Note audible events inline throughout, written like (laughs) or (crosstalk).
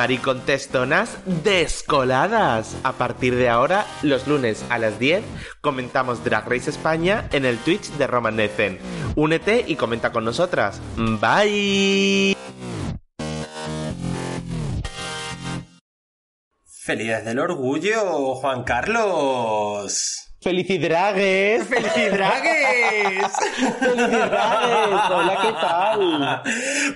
Maricontestonas descoladas. A partir de ahora, los lunes a las 10, comentamos Drag Race España en el Twitch de Roman Necen. Únete y comenta con nosotras. Bye. Felicidades del orgullo, Juan Carlos. ¡Felicidades! ¡Felicidades! ¡Felicidades! Hola, ¿qué tal?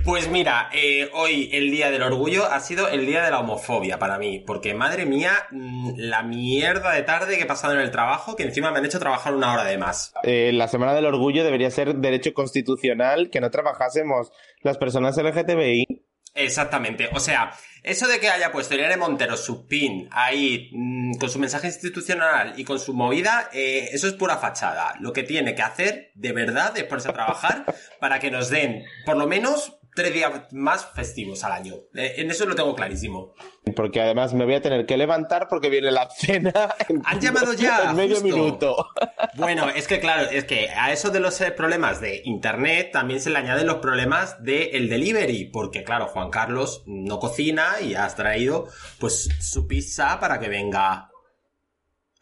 Pues mira, eh, hoy el Día del Orgullo ha sido el Día de la Homofobia para mí, porque madre mía, mm, la mierda de tarde que he pasado en el trabajo, que encima me han hecho trabajar una hora de más. Eh, la Semana del Orgullo debería ser derecho constitucional que no trabajásemos las personas LGTBI. Exactamente, o sea, eso de que haya puesto Irene Montero su pin ahí mm, con su mensaje institucional y con su movida, eh, eso es pura fachada. Lo que tiene que hacer de verdad es ponerse a trabajar para que nos den por lo menos tres días más festivos al año. Eh, en eso lo tengo clarísimo. Porque además me voy a tener que levantar porque viene la cena. (laughs) En, Han llamado ya. En medio justo. minuto. (laughs) Bueno, es que claro, es que a eso de los eh, problemas de internet también se le añaden los problemas del delivery, porque claro, Juan Carlos no cocina y has traído pues su pizza para que venga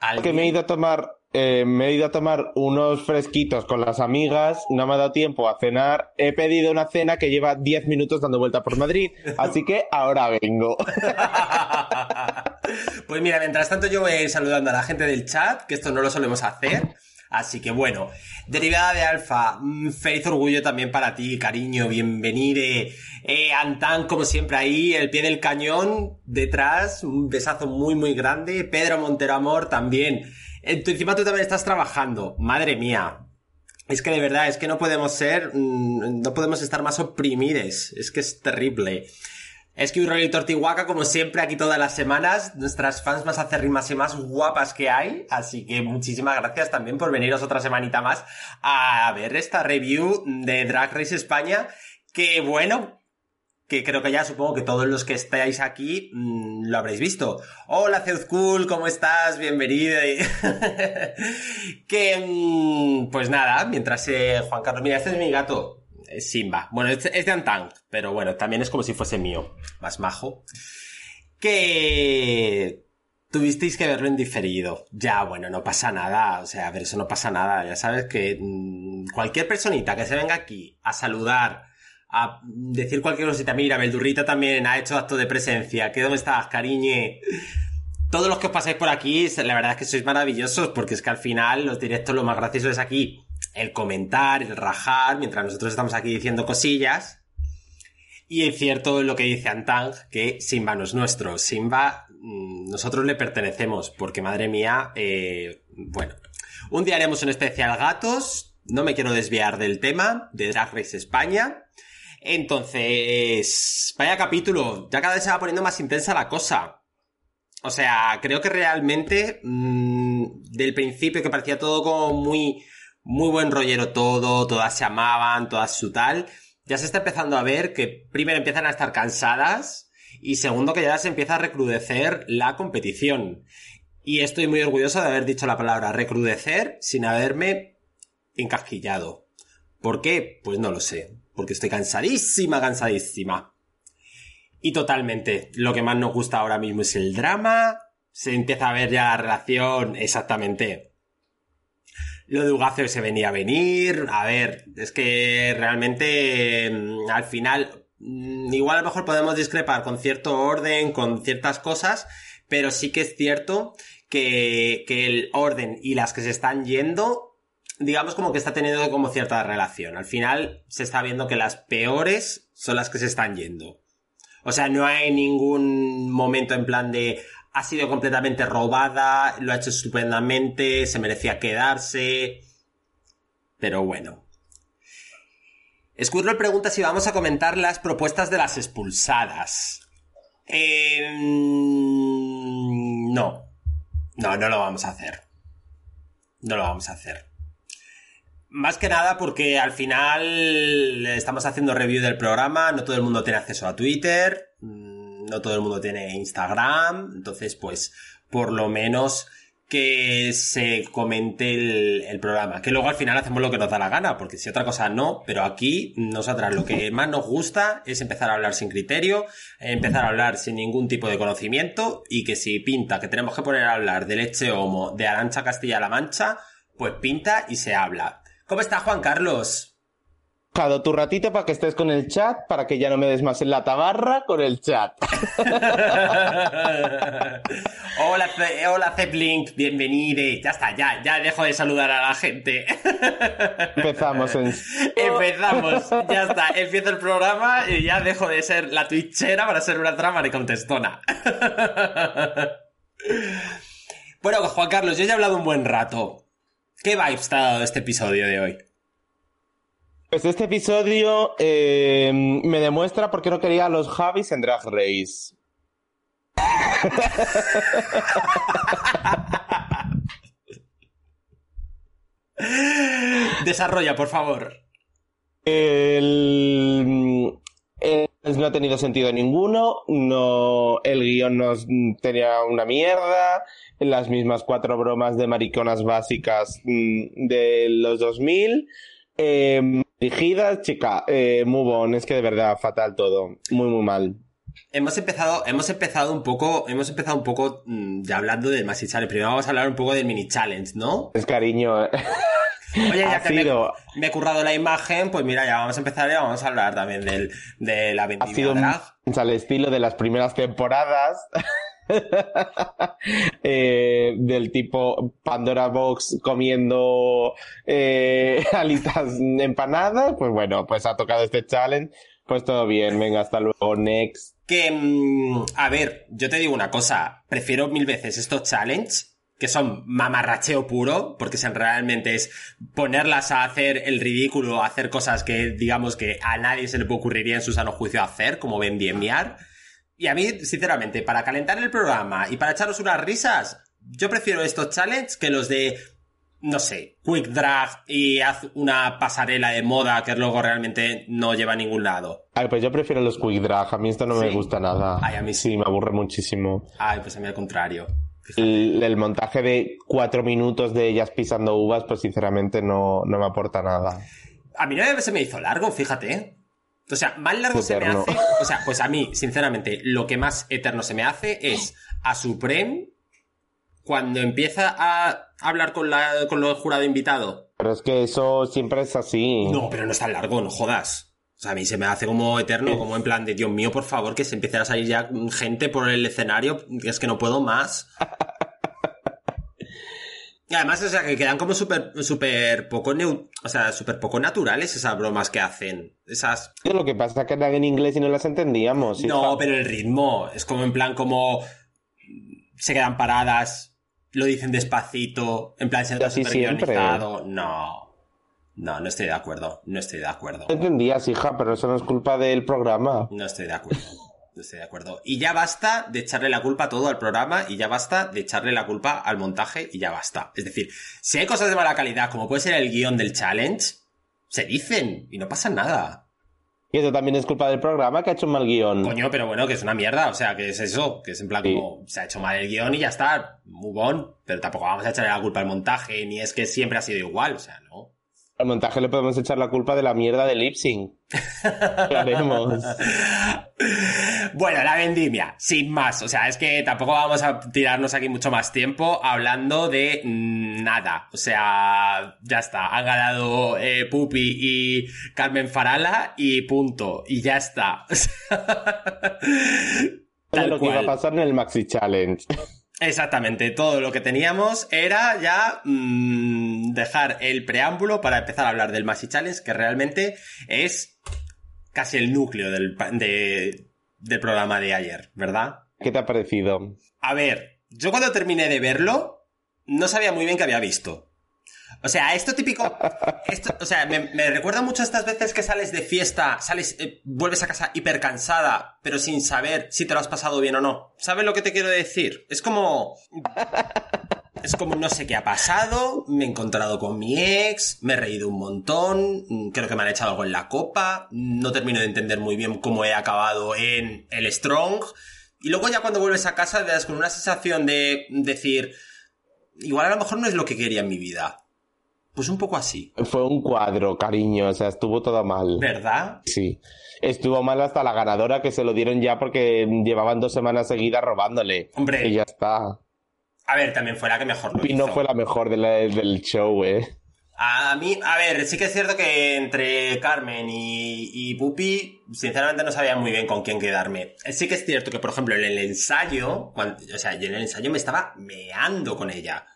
alguien. Que me he ido a tomar eh, me he ido a tomar unos fresquitos con las amigas, no me ha dado tiempo a cenar, he pedido una cena que lleva 10 minutos dando vuelta por Madrid, así que ahora vengo. (laughs) pues mira, mientras tanto yo voy saludando a la gente del chat, que esto no lo solemos hacer. Así que bueno, derivada de alfa, mm, feliz orgullo también para ti, cariño, bienvenido. Eh, Antan, como siempre, ahí, el pie del cañón, detrás, un besazo muy, muy grande. Pedro Montero Amor también. Tu, encima tú también estás trabajando. Madre mía. Es que de verdad, es que no podemos ser, mm, no podemos estar más oprimides. Es que es terrible. Es que un y Tortihuaca, como siempre, aquí todas las semanas, nuestras fans más acérrimas y más guapas que hay. Así que muchísimas gracias también por veniros otra semanita más a ver esta review de Drag Race España. Que bueno, que creo que ya supongo que todos los que estáis aquí mmm, lo habréis visto. Hola Zeuzcool, ¿cómo estás? Bienvenido. (laughs) que, mmm, pues nada, mientras eh, Juan Carlos, mira, este es mi gato. Simba. Bueno, es, es de Antang, pero bueno, también es como si fuese mío. Más majo. Que tuvisteis que verlo en diferido. Ya, bueno, no pasa nada. O sea, a ver, eso no pasa nada. Ya sabes que mmm, cualquier personita que se venga aquí a saludar, a decir cualquier cosita, mira, Beldurrita también ha hecho acto de presencia. ¿Qué dónde estás, cariñe? Todos los que os pasáis por aquí, la verdad es que sois maravillosos, porque es que al final los directos lo más gracioso es aquí el comentar, el rajar, mientras nosotros estamos aquí diciendo cosillas. Y es cierto lo que dice Antang, que Simba no es nuestro. Simba, mmm, nosotros le pertenecemos, porque madre mía, eh, bueno. Un día haremos un especial gatos, no me quiero desviar del tema, de Drag Race España. Entonces, vaya capítulo, ya cada vez se va poniendo más intensa la cosa. O sea, creo que realmente, mmm, del principio que parecía todo como muy muy buen rollero todo, todas se amaban, todas su tal. Ya se está empezando a ver que primero empiezan a estar cansadas y segundo que ya se empieza a recrudecer la competición. Y estoy muy orgulloso de haber dicho la palabra recrudecer sin haberme encasquillado. ¿Por qué? Pues no lo sé. Porque estoy cansadísima, cansadísima. Y totalmente, lo que más nos gusta ahora mismo es el drama. Se empieza a ver ya la relación exactamente lo de Ugacio se venía a venir. A ver, es que realmente mm, al final, mm, igual a lo mejor podemos discrepar con cierto orden, con ciertas cosas, pero sí que es cierto que, que el orden y las que se están yendo, digamos como que está teniendo como cierta relación. Al final se está viendo que las peores son las que se están yendo. O sea, no hay ningún momento en plan de ha sido completamente robada, lo ha hecho estupendamente, se merecía quedarse. Pero bueno. Squirrel pregunta si vamos a comentar las propuestas de las expulsadas. Eh, no. No, no lo vamos a hacer. No lo vamos a hacer. Más que nada porque al final estamos haciendo review del programa, no todo el mundo tiene acceso a Twitter, mm, no todo el mundo tiene Instagram, entonces pues por lo menos que se comente el, programa. Que luego al final hacemos lo que nos da la gana, porque si otra cosa no, pero aquí nosotras lo que más nos gusta es empezar a hablar sin criterio, empezar a hablar sin ningún tipo de conocimiento y que si pinta que tenemos que poner a hablar de leche homo de Arancha Castilla-La Mancha, pues pinta y se habla. ¿Cómo está Juan Carlos? tu ratito para que estés con el chat, para que ya no me des más en la tabarra con el chat. (laughs) hola, hola Zeppelin, bienvenido. Ya está, ya, ya dejo de saludar a la gente. (laughs) Empezamos en... Empezamos, ya está. Empiezo el programa y ya dejo de ser la twitchera para ser una trama de contestona. (laughs) bueno, Juan Carlos, yo ya he hablado un buen rato. ¿Qué vibes te ha dado este episodio de hoy? Pues este episodio eh, me demuestra por qué no quería a los Javis en Drag Race. (laughs) Desarrolla, por favor. El, no ha tenido sentido ninguno, no, el guion nos tenía una mierda, las mismas cuatro bromas de mariconas básicas mm, de los 2000, eh, Dirigida, chica, eh, muy es que de verdad, fatal todo, muy muy mal. Hemos empezado, hemos empezado un poco, hemos empezado un poco mm, ya hablando del Maxi Challenge. Primero vamos a hablar un poco del mini challenge, ¿no? Es cariño. (laughs) Oye, ya que me, he currado la imagen, pues mira, ya vamos a empezar y vamos a hablar también del, de la vendimia drag. Al estilo de las primeras temporadas. (laughs) Eh, del tipo Pandora Box comiendo eh, (laughs) alitas empanadas, pues bueno, pues ha tocado este challenge, pues todo bien, venga, hasta luego, next. Que, mm, a ver, yo te digo una cosa, prefiero mil veces estos challenges que son mamarracheo puro, porque realmente es ponerlas a hacer el ridículo, hacer cosas que digamos que a nadie se le puede ocurriría en su sano juicio hacer, como vendimiar. Y a mí, sinceramente, para calentar el programa y para echaros unas risas, yo prefiero estos challenges que los de, no sé, quick drag y haz una pasarela de moda que luego realmente no lleva a ningún lado. Ay, pues yo prefiero los quick drag, a mí esto no me gusta nada. Ay, a mí sí. me aburre muchísimo. Ay, pues a mí al contrario. El, el, montaje de cuatro minutos de ellas pisando uvas, pues sinceramente no, no me aporta nada. A mí no se me hizo largo, fíjate. O sea, más largo se me hace. O sea, pues a mí, sinceramente, lo que más eterno se me hace es a Supreme cuando empieza a hablar con, la, con el jurado invitado. Pero es que eso siempre es así. No, pero no es tan largo, no jodas. O sea, a mí se me hace como eterno, como en plan de Dios mío, por favor, que se empiece a salir ya gente por el escenario, es que no puedo más. (laughs) Y además, o sea, que quedan como súper, súper poco, o sea, súper poco naturales esas bromas que hacen. Esas... Lo que pasa es que eran en inglés y no las entendíamos. No, pero el ritmo es como en plan como se quedan paradas, lo dicen despacito, en plan se así siempre. No, no, no estoy de acuerdo, no estoy de acuerdo. No entendías, hija, pero eso no es culpa del programa. No estoy de acuerdo. Estoy de acuerdo. Y ya basta de echarle la culpa todo al programa y ya basta de echarle la culpa al montaje y ya basta. Es decir, si hay cosas de mala calidad, como puede ser el guion del challenge, se dicen y no pasa nada. Y eso también es culpa del programa que ha hecho un mal guion. Coño, pero bueno, que es una mierda. O sea, que es eso, que es en plan como se ha hecho mal el guion y ya está. Muy bon. Pero tampoco vamos a echarle la culpa al montaje, ni es que siempre ha sido igual. O sea, no. Al montaje le podemos echar la culpa de la mierda del lip sync. (laughs) haremos? Bueno, la vendimia, sin más. O sea, es que tampoco vamos a tirarnos aquí mucho más tiempo hablando de nada. O sea, ya está. Han ganado eh, Pupi y Carmen Farala y punto. Y ya está. (laughs) Tal lo que iba a pasar en el Maxi Challenge. Exactamente, todo lo que teníamos era ya mm, dejar el preámbulo para empezar a hablar del Maxi Challenge, que realmente es casi el núcleo del, de, del programa de ayer, ¿verdad? ¿Qué te ha parecido? A ver, yo cuando terminé de verlo, no sabía muy bien qué había visto. O sea, esto típico. Esto, o sea, me, recuerda mucho a estas veces que sales de fiesta, sales, eh, vuelves a casa hiper cansada, pero sin saber si te lo has pasado bien o no. ¿Sabes lo que te quiero decir? Es como. Es como no sé qué ha pasado, me he encontrado con mi ex, me he reído un montón, mm, creo que me han echado algo en la copa, no termino de entender muy bien cómo he acabado en el Strong. Y luego ya cuando vuelves a casa te das con una sensación de decir, igual a lo mejor no es lo que quería en mi vida. Pues un poco así. Fue un cuadro, cariño, o sea, estuvo todo mal. ¿Verdad? Sí. Estuvo mal hasta la ganadora que se lo dieron ya porque llevaban dos semanas seguidas robándole. Hombre. Y ya está. A ver, también fue la que mejor lo Y no hizo. fue la mejor de la- del show, eh. A mí, a ver, sí que es cierto que entre Carmen y, y Pupi, sinceramente no sabía muy bien con quién quedarme. Sí que es cierto que, por ejemplo, en el ensayo, cuando- o sea, yo en el ensayo me estaba meando con ella.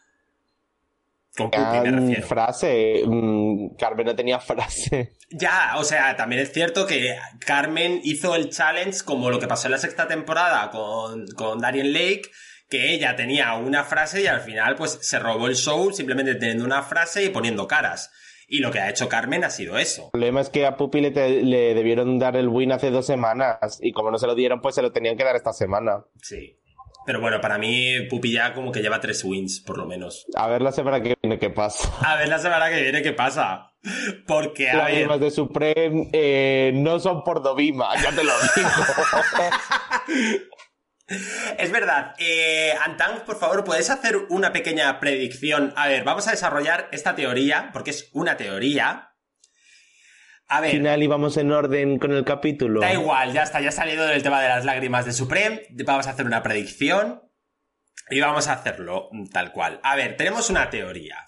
Refiero. frase. mm, Carmen no tenía frase. Ya, o sea, también es cierto que Carmen hizo el challenge como lo que pasó en la sexta temporada con, con Darien Lake, que ella tenía una frase y al final pues se robó el show simplemente teniendo una frase y poniendo caras. Y lo que ha hecho Carmen ha sido eso. El problema es que a Pupi le, te- le debieron dar el win hace dos semanas y como no se lo dieron, pues se lo tenían que dar esta semana. Sí. Pero bueno, para mí Pupi ya como que lleva tres wins, por lo menos. A ver la semana que viene qué pasa. A ver la semana que viene qué pasa. Porque, a Las ver... de Supreme eh, no son por Dovima, ya te lo (laughs) digo. Es verdad. Eh, Antang, por favor, ¿puedes hacer una pequeña predicción? A ver, vamos a desarrollar esta teoría, porque es una teoría. A ver, final íbamos en orden con el capítulo. da igual, ya está, ya ha salido del tema de las lágrimas de Supreme. Vamos a hacer una predicción. Y vamos a hacerlo tal cual. A ver, tenemos una teoría.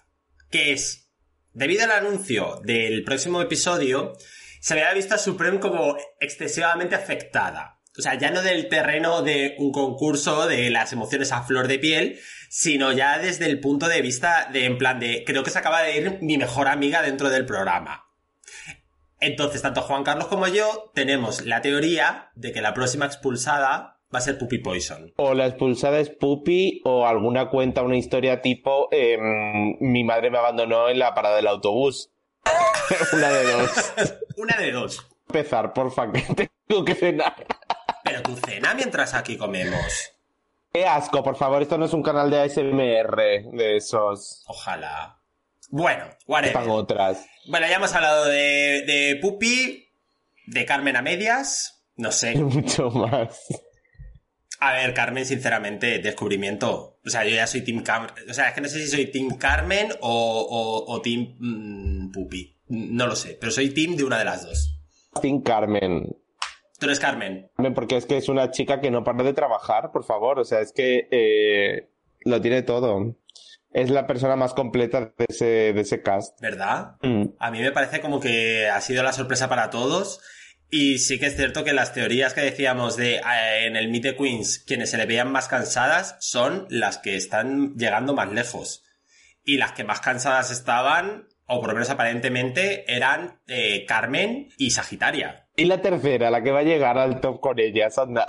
Que es, debido al anuncio del próximo episodio, se le ha visto a Supreme como excesivamente afectada. O sea, ya no del terreno de un concurso de las emociones a flor de piel, sino ya desde el punto de vista de, en plan de, creo que se acaba de ir mi mejor amiga dentro del programa. Entonces, tanto Juan Carlos como yo tenemos la teoría de que la próxima expulsada va a ser Puppy Poison. O la expulsada es Pupi o alguna cuenta, una historia tipo em, mi madre me abandonó en la parada del autobús. (laughs) una de dos. (laughs) Una de dos. Empezar, porfa, que tengo que cenar. Pero tu cena mientras aquí comemos. Qué asco, por favor, esto no es un canal de ASMR de esos. Ojalá. Bueno, whatever. otras. Bueno, ya hemos hablado de, de Pupi, de Carmen a medias. No sé. (laughs) Mucho más. A ver, Carmen, sinceramente, descubrimiento. O sea, yo ya soy Team Carmen. O sea, es que no sé si soy Team Carmen o, o, o Team mm, Pupi. No lo sé, pero soy Team de una de las dos. Sin Carmen. Tú eres Carmen. Carmen, Porque es que es una chica que no para de trabajar, por favor. O sea, es que eh, lo tiene todo. Es la persona más completa de ese, de ese cast. ¿Verdad? Mm. A mí me parece como que ha sido la sorpresa para todos. Y sí que es cierto que las teorías que decíamos de eh, en el Meet the Queens, quienes se le veían más cansadas, son las que están llegando más lejos. Y las que más cansadas estaban, o por lo menos aparentemente, eran eh, Carmen y Sagitaria. Y la tercera, la que va a llegar al top con ellas, anda.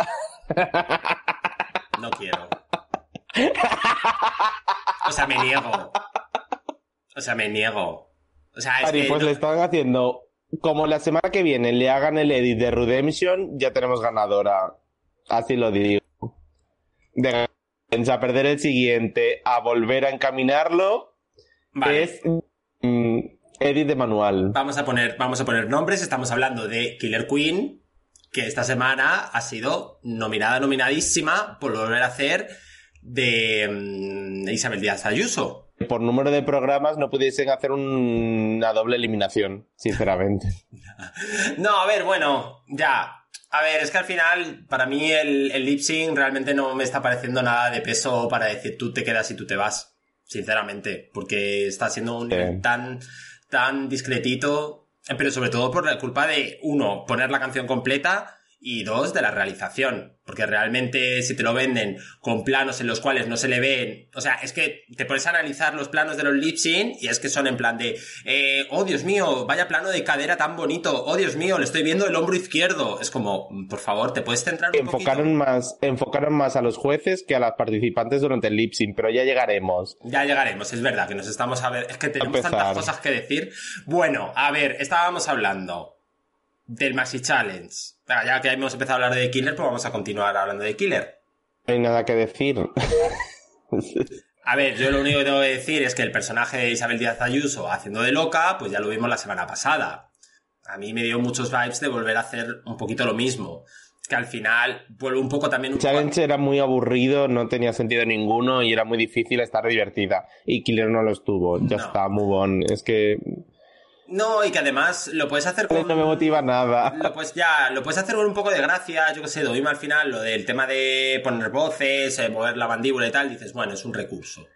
No quiero. O sea, me niego. O sea, me niego. O sea, es Ari, que pues no- le están haciendo. Como la semana que viene le hagan el edit de Redemption, ya tenemos ganadora. Así lo digo. De a perder el siguiente a volver a encaminarlo Vale. es mm, edit de manual. Vamos a poner, vamos a poner nombres. Estamos hablando de Killer Queen, que esta semana ha sido nominada, nominadísima por volver a hacer de mm, Isabel Díaz Ayuso. Por número de programas no pudiesen hacer un- una doble eliminación, sinceramente. (laughs) No, a ver, bueno, ya. A ver, es que al final, para mí el, el lip sync realmente no me está pareciendo nada de peso para decir tú te quedas y tú te vas. Sinceramente. Porque está siendo un nivel Sí. tan, tan discretito. eh, Pero sobre todo por la culpa de, uno, poner la canción completa y dos, de la realización. Porque realmente si te lo venden con planos en los cuales no se le ven, o sea, es que te pones a analizar los planos de los lip sync y es que son en plan de, eh, oh Dios mío, vaya plano de cadera tan bonito, oh Dios mío, le estoy viendo el hombro izquierdo. Es como, por favor, te puedes centrar un enfocaron más Enfocaron más a los jueces que a las participantes durante el lip sync, pero ya llegaremos. Ya llegaremos, es verdad que nos estamos a ver, es que tenemos tantas cosas que decir. Bueno, a ver, estábamos hablando del Maxi Challenge. Ya que hemos empezado a hablar de Killer, pues vamos a continuar hablando de Killer. No hay nada que decir. (laughs) A ver, yo lo único que tengo que decir es que el personaje de Isabel Díaz Ayuso haciendo de loca, pues ya lo vimos la semana pasada. A mí me dio muchos vibes de volver a hacer un poquito lo mismo. Que al final vuelve un poco también... Un Challenge era muy aburrido, no tenía sentido ninguno y era muy difícil estar divertida. Y Killer no lo estuvo. Ya está, muy bon. Es que no, y que además lo puedes hacer con... No me motiva nada. Lo puedes, ya, lo puedes hacer con un poco de gracia, yo que sé, doy al final lo del tema de poner voces, eh, mover la mandíbula y tal, dices, bueno, es un recurso.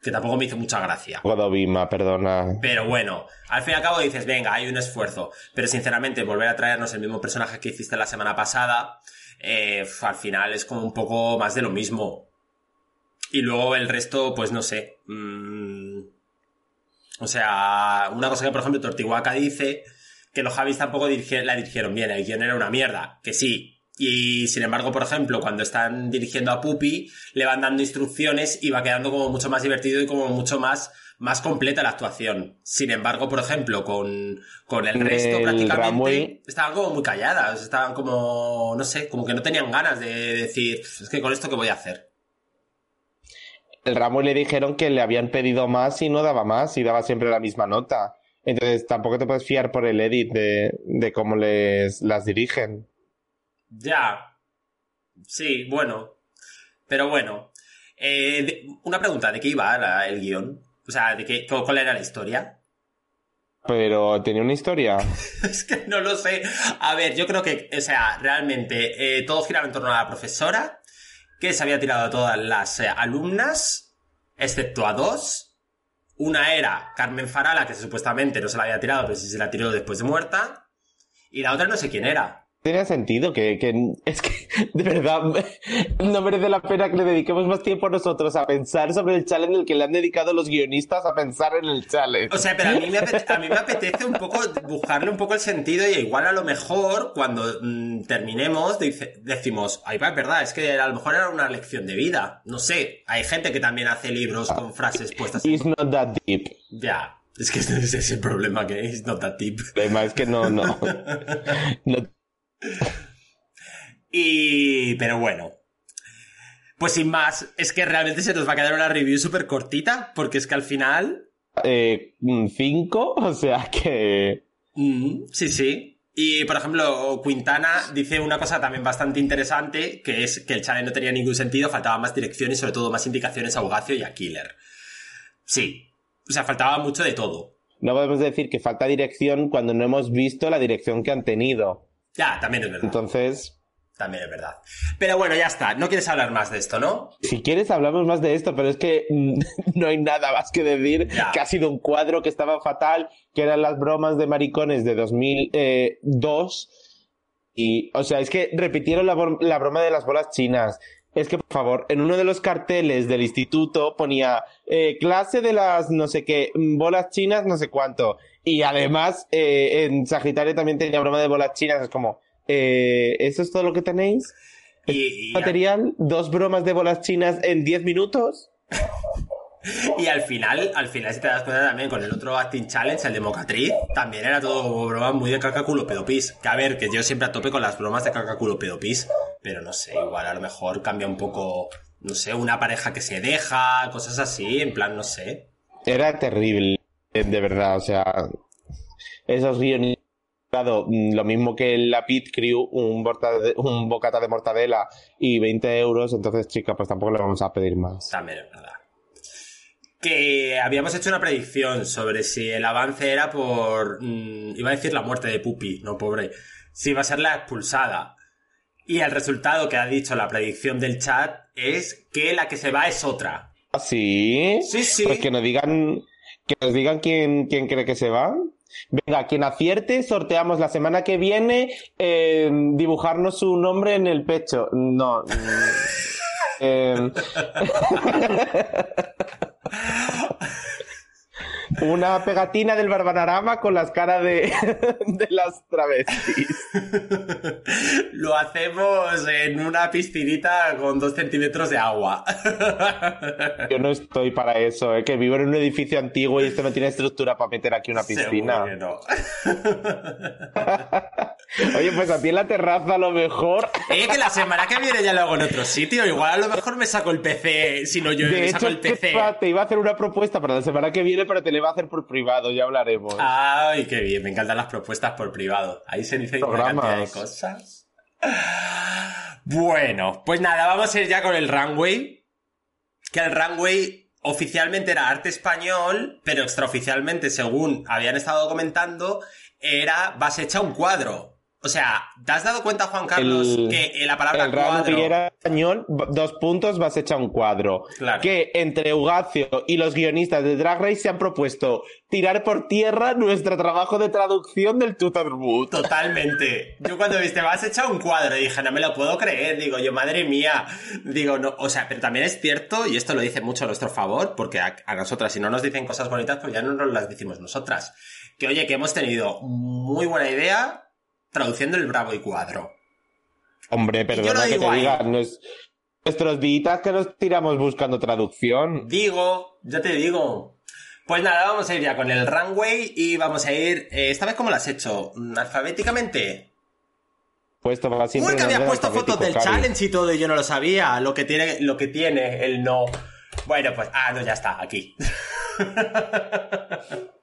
Que tampoco me hizo mucha gracia. Godovima, perdona. Pero bueno, al fin y al cabo dices, venga, hay un esfuerzo. Pero sinceramente, volver a traernos el mismo personaje que hiciste la semana pasada, eh, al final es como un poco más de lo mismo. Y luego el resto, pues no sé. Mmm o sea, una cosa que, por ejemplo, Tortihuaca dice que los Javis tampoco la dirigieron bien, el guion era una mierda, que sí. Y sin embargo, por ejemplo, cuando están dirigiendo a Pupi, le van dando instrucciones y va quedando como mucho más divertido y como mucho más, más completa la actuación. Sin embargo, por ejemplo, con, con el resto prácticamente estaban como muy calladas, estaban como, no sé, como que no tenían ganas de decir, es que con esto qué voy a hacer el ramo le dijeron que le habían pedido más y no daba más y daba siempre la misma nota. Entonces tampoco te puedes fiar por el edit de, de cómo les las dirigen. Ya. Sí, bueno. Pero bueno. Eh, una pregunta, ¿de qué iba el guion? O sea, ¿de qué, ¿cuál era la historia? Pero tenía una historia. (laughs) es que no lo sé. A ver, yo creo que, o sea, realmente eh, todo giraba en torno a la profesora que se había tirado a todas las eh, alumnas, excepto a dos. Una era Carmen Farala, que supuestamente no se la había tirado, pero sí se la tiró después de muerta. Y la otra no sé quién era. Tiene sentido que, es que (laughs) de verdad no merece la pena que le dediquemos más tiempo a nosotros a pensar sobre el challenge el que le han dedicado los guionistas a pensar en el challenge. O sea, pero a mí me apetece, a mí me apetece un poco buscarle un poco el sentido y igual a lo mejor cuando mm, terminemos decimos, ay, va, es verdad, es que a lo mejor era una lección de vida. No sé, hay gente que también hace libros con frases puestas. It's not that deep. Ya. Es que (laughs) ese es el problema que es not that deep. El problema es que no, no. (laughs) no (laughs) y. Pero bueno. Pues sin más, es que realmente se nos va a quedar una review súper cortita, porque es que al final. Eh, cinco, (laughs) o sea que. Mm, sí, sí. Y por ejemplo, Quintana dice una cosa también bastante interesante, que es que el challenge no tenía ningún sentido, faltaba más dirección y sobre todo más indicaciones a Ugacio y a Killer. Sí. O sea, faltaba mucho de todo. No podemos decir que falta dirección cuando no hemos visto la dirección que han tenido. Ya, también es verdad. Entonces. También es verdad. Pero bueno, ya está. No quieres hablar más de esto, ¿no? Si quieres, hablamos más de esto, pero es que (laughs) no hay nada más que decir. Que ha sido un cuadro que estaba fatal, que eran las bromas de maricones de 2002. Eh, y, o sea, es que repitieron la, la broma de las bolas chinas. Es que, por favor, en uno de los carteles del instituto ponía eh, clase de las no sé qué, bolas chinas, no sé cuánto. Y además, eh, en Sagitario también tenía broma de bolas chinas. Es como, eh, ¿eso es todo lo que tenéis? Y, material? ¿Dos bromas de bolas chinas en 10 minutos? y al final, al final, si te das cuenta también con el otro Acting Challenge, el de Mocatriz, también era todo broma muy de caca culo pedopis. Que a ver, que yo siempre a tope con las bromas de caca culo pedopis. Pero no sé, igual a lo mejor cambia un poco, no sé, una pareja que se deja, cosas así, en plan, no sé. Era terrible de verdad, o sea, esos guiones mm, lo mismo que la Pit Crew, un, un bocata de mortadela y 20 euros, entonces, chica, pues tampoco le vamos a pedir más. También es verdad. Que habíamos hecho una predicción sobre si el avance era por. Mm, iba a decir la muerte de Pupi, no pobre. Si iba a ser la expulsada. Y el resultado que ha dicho la predicción del chat es que la que se va es otra. ¿Ah, sí? Sí, sí. Pues que nos digan que nos digan quién, quién cree que se va. Venga, quien acierte, sorteamos la semana que viene eh, dibujarnos su nombre en el pecho. No. (laughs) eh, (laughs) una pegatina del Barbanarama con las caras de, (laughs) de las travestis. (laughs) Lo hacemos en una piscinita con dos centímetros de agua. (laughs) Yo no estoy para eso, ¿eh? que vivo en un edificio antiguo y esto no tiene estructura para meter aquí una piscina. Seguro que no. Oye, pues a ti en la terraza a lo mejor. Eh, que la semana que viene ya lo hago en otro sitio. Igual a lo mejor me saco el PC, si no yo me saco el PC. te iba a hacer una propuesta para la semana que viene, pero te a hacer por privado, ya hablaremos. Ay, qué bien, me encantan las propuestas por privado. Ahí se dicen una cantidad de cosas. Bueno, pues nada, vamos a ir ya con el runway. Que el runway oficialmente era arte español, pero extraoficialmente, según habían estado comentando, era base hecha un cuadro. O sea, ¿te has dado cuenta, Juan Carlos, El- que eh, la palabra el cuadro... runway era español, dos puntos, vas hecha un cuadro. Claro. Que entre Ugacio y los guionistas de Drag Race se han propuesto tirar por tierra nuestro trabajo de traducción del Tutterboot. Totalmente. Yo cuando viste, vas a echar un cuadro, dije, no me lo puedo creer. Digo, yo, madre mía. Digo, no, o sea, pero también es cierto, y esto lo dice mucho a nuestro favor, porque a, a nosotras, si no nos dicen cosas bonitas, pues ya no nos las decimos nosotras. Que oye, que hemos tenido muy buena idea traduciendo el Bravo y cuadro. Hombre, perdona que te ahí. diga, no es- nuestros días que nos tiramos buscando traducción. Digo, ya te digo. Pues nada, vamos a ir ya con el runway y vamos a ir, eh, esta vez, ¿cómo lo has hecho? Mm, ¿Alfabéticamente? Puesto va siempre Uy, que en había orden puesto fotos del Cari. challenge y todo y yo no lo sabía. Lo que tiene, lo que tiene el no. Bueno, pues, ah, no, ya está, aquí. (laughs)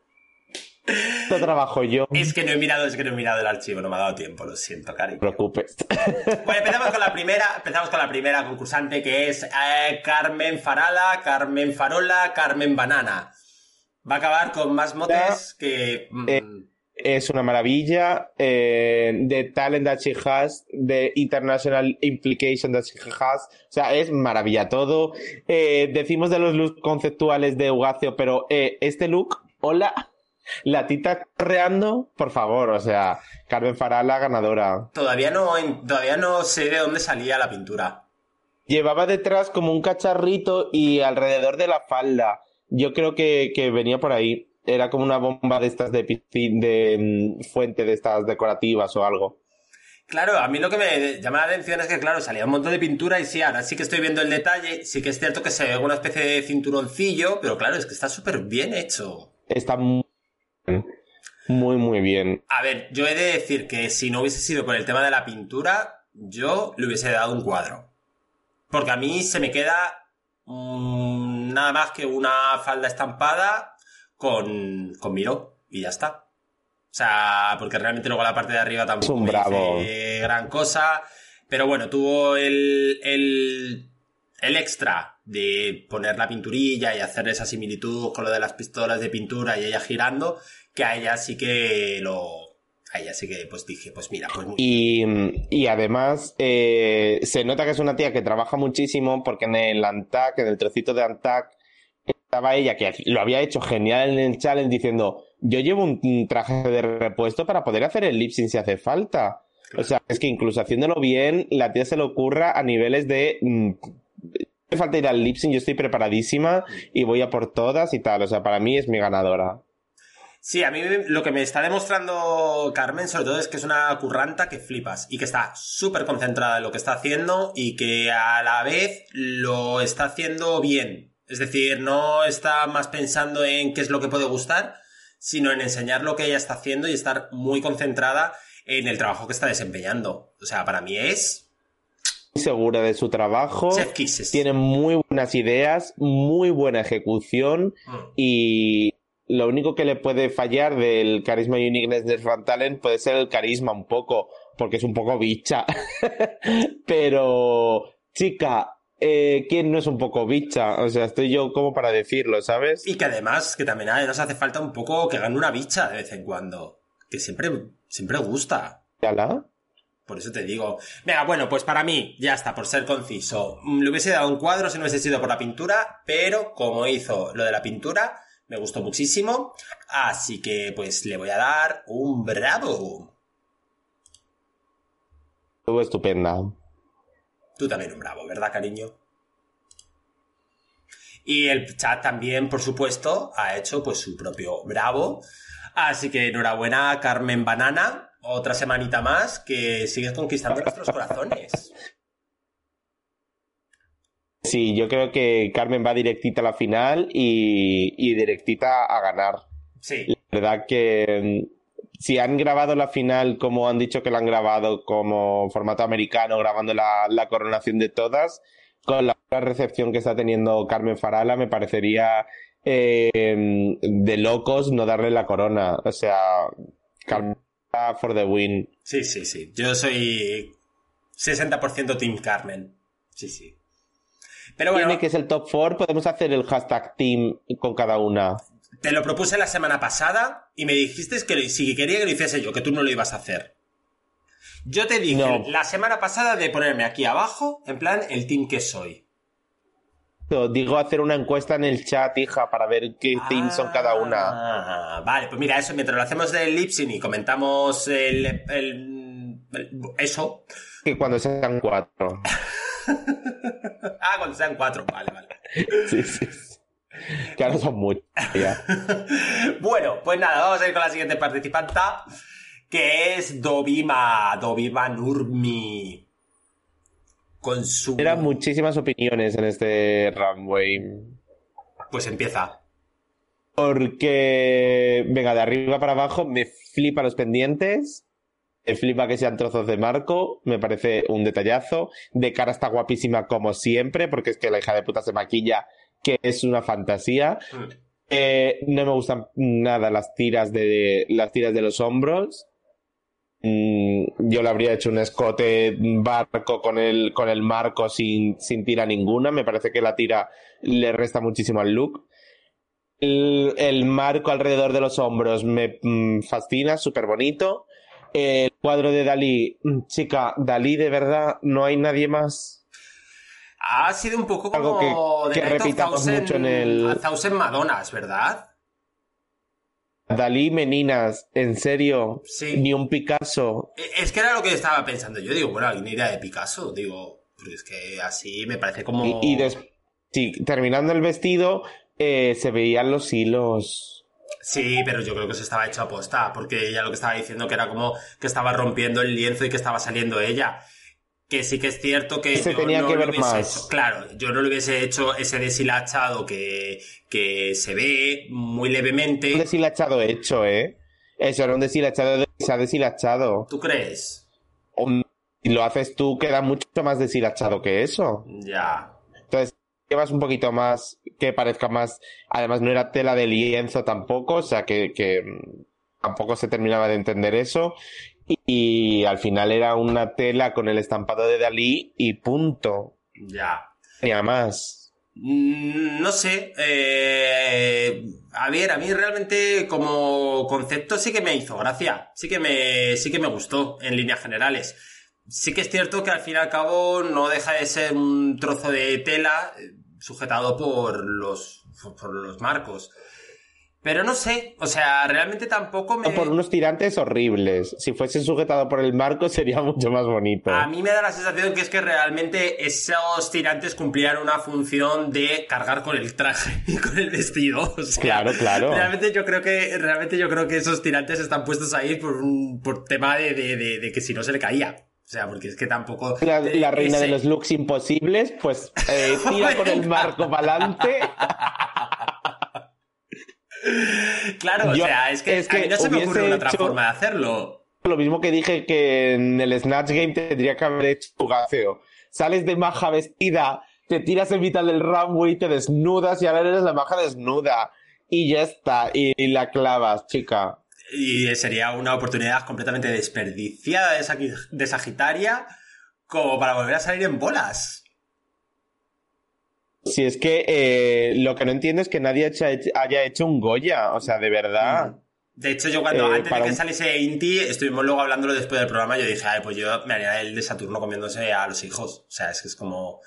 Esto trabajo yo. No es que no he mirado, es que no he mirado el archivo, no me ha dado tiempo, lo siento, Cari. te preocupes. (laughs) Bueno, empezamos con la primera, empezamos con la primera concursante que es eh, Carmen Farala, Carmen Farola, Carmen Banana. Va a acabar con más motes que. mm, Eh, es una maravilla. eh, the talent that she has, the international implication that she has. O sea, es maravilla todo. Eh, decimos de los looks conceptuales de Ugacio, pero este look, hola, la tita correando, por favor, o sea, Carmen Farala ganadora. todavía no, todavía no sé de dónde salía la pintura. Llevaba detrás como un cacharrito y alrededor de la falda. Yo creo que, que venía por ahí. Era como una bomba de estas de piscina, de mm, fuente de estas decorativas o algo. Claro, a mí lo que me llama la atención es que, claro, salía un montón de pintura y sí, ahora sí que estoy viendo el detalle, sí que es cierto que se ve una especie de cinturoncillo, pero claro, es que está súper bien hecho. Está muy. Muy, muy bien. A ver, yo he de decir que si no hubiese sido por el tema de la pintura, yo le hubiese dado un cuadro. Porque a mí se me queda mm, nada más que una falda estampada con, con miro y ya está. O sea, porque realmente luego la parte de arriba tampoco un me bravo. dice gran cosa. Pero bueno, tuvo el, el, el extra de poner la pinturilla y hacer esa similitud con lo de las pistolas de pintura y ella girando, que a ella sí que lo... A ella sí que pues dije, pues mira, pues Y, y además eh, se nota que es una tía que trabaja muchísimo porque en el Antac, en el trocito de Antac, estaba ella que lo había hecho genial en el challenge diciendo yo llevo un un traje de repuesto para poder hacer el lip sync si hace falta. O sea, es que incluso haciéndolo bien, la tía se le ocurra a niveles de... mm, me falta ir al lip sync, yo estoy preparadísima y voy a por todas y tal. O sea, para mí es mi ganadora. Sí, a mí lo que me está demostrando Carmen, sobre todo, es que es una curranta que flipas y que está súper concentrada en lo que está haciendo y que a la vez lo está haciendo bien. Es decir, no está más pensando en qué es lo que puede gustar, sino en enseñar lo que ella está haciendo y estar muy concentrada en el trabajo que está desempeñando. O sea, para mí es Muy segura de su trabajo. Tiene muy buenas ideas, muy buena ejecución Mm. y lo único que le puede fallar del carisma y uniqueness de Van Talent puede ser el carisma un poco, porque es un poco bicha. (laughs) Pero, chica, eh, ¿quién no es un poco bicha? O sea, estoy yo como para decirlo, ¿sabes? Y que además, que también nos hace falta un poco que gane una bicha de vez en cuando. Que siempre, siempre gusta. ¿Yala? Por eso te digo. Venga, bueno, pues para mí, ya está, por ser conciso. Mm, Le hubiese dado un cuadro si no hubiese sido por la pintura, pero como hizo lo de la pintura, me gustó muchísimo, así que pues le voy a dar un bravo. Estuvo estupenda. Tú también un bravo, ¿verdad, cariño? Y el chat también, por supuesto, ha hecho pues su propio bravo. Así que enhorabuena, Carmen Banana. Otra semanita más que sigues conquistando nuestros corazones. Sí, yo creo que Carmen va directita a la final y, y directita a ganar. Sí. La verdad que mm, si han grabado la final como han dicho que la han grabado como formato americano, grabando la, la coronación de todas, con la recepción que está teniendo Carmen Farala, me parecería eh, de locos no darle la corona. O sea, Carmen for the win. Sí, sí, sí. Yo soy 60% Team Carmen. Sí, sí. Pero bueno, Tiene que es el top 4, podemos hacer el hashtag team con cada una. te lo propuse la semana pasada y me dijiste que si quería que lo hiciese yo, que tú no lo ibas a hacer. Yo te dije No. la semana pasada de ponerme aquí abajo, en plan, el team que soy. Digo hacer una encuesta en el chat, hija, para ver qué teams son cada una. Ah, vale, pues mira, eso, mientras lo hacemos del lipsing y comentamos el, el- el- eso. Que cuando sean cuatro. (laughs) (laughs) Ah, cuando sean cuatro, vale, vale. Sí, sí. Que ahora son muchos. (laughs) bueno, pues nada, vamos a ir con la siguiente participante, que es Dovima, Dovima Nurmi. Con su... Eran muchísimas opiniones en este runway. Pues empieza. Porque, venga, de arriba para abajo, me flipa los pendientes. Me flipa que sean trozos de marco. Me parece un detallazo. De cara está guapísima como siempre, porque es que la hija de puta se maquilla, que es una fantasía. Mm. Eh, no me gustan nada las tiras de las tiras de los hombros. Mm, yo le habría hecho un escote barco con el, con el marco sin, sin tira ninguna. Me parece que la tira le resta muchísimo al look. El, el marco alrededor de los hombros me mm, fascina, súper bonito. El cuadro de Dalí, mm, chica, Dalí de verdad, no hay nadie más. Ha sido un poco Algo como que- The que repitamos Thousand- mucho en el- a Thousand Madonas, ¿verdad? Dalí, meninas, en serio, Sí. ni un Picasso. Eh, Es que era lo que estaba pensando yo. Digo, bueno, alguna idea de Picasso. Digo, porque es que así me parece como... Y, y des- sí, terminando el vestido, eh, se veían los hilos. Sí, pero yo creo que eso estaba hecho a posta, porque ella lo que estaba diciendo que era como que estaba rompiendo el lienzo y que estaba saliendo ella. Que sí que es cierto que Se yo tenía no que ver más. hecho- claro, yo no le hubiese hecho ese deshilachado que, que se ve muy Un levemente. deshilachado hecho, ¿eh? Eso era un deshilachado de- se ha deshilachado. ¿Tú crees? Un- Si lo haces tú, queda mucho más deshilachado que eso. Ya. Entonces, llevas un poquito más, que parezca más. Además, no era tela de lienzo tampoco, o sea que, que mm, tampoco se terminaba de entender eso. Y, y al final era una tela con el estampado de Dalí y punto. Ya. Tenía más. Mm, No sé. eh, a ver, a mí realmente como concepto sí que me hizo gracia. Sí que me, sí que me gustó en líneas generales. Sí que es cierto que al fin y al cabo no deja de ser un trozo de tela sujetado por los, por los marcos. Pero no sé, o sea, realmente tampoco me... Por unos tirantes horribles. Si fuese sujetado por el marco (laughs) sería mucho más bonito. A mí me da la sensación que es que realmente esos tirantes cumplían una función de cargar con el traje (laughs) y con el vestido. O sea, Claro, claro. Realmente yo creo que, realmente yo creo que esos tirantes están puestos ahí por un por tema de, de- de- de que si no se le caía. O sea, porque es que tampoco. La, la reina ese- de los looks imposibles, pues eh, (laughs) tira con el marco para adelante. Claro, Yo- o sea, es que, es a mí no se me ocurre una otra forma de hacerlo. Lo mismo que dije que en el Snatch Game tendría que haber hecho tu gafeo. Sales de maja vestida, te tiras en mitad del runway, te desnudas y ahora eres la maja desnuda. Y ya está, y, y la clavas, chica. Y sería una oportunidad completamente desperdiciada de, Sagi- de Sagitaria como para volver a salir en bolas. Si es que eh, lo que no entiendo es que nadie haya, haya hecho un Goya, o sea, de verdad. De hecho, yo cuando Eh, antes de que un- saliese Inti, estuvimos luego hablándolo después del programa, yo dije, ay, pues yo me haría el de Saturno comiéndose a los hijos. O sea, es que es como...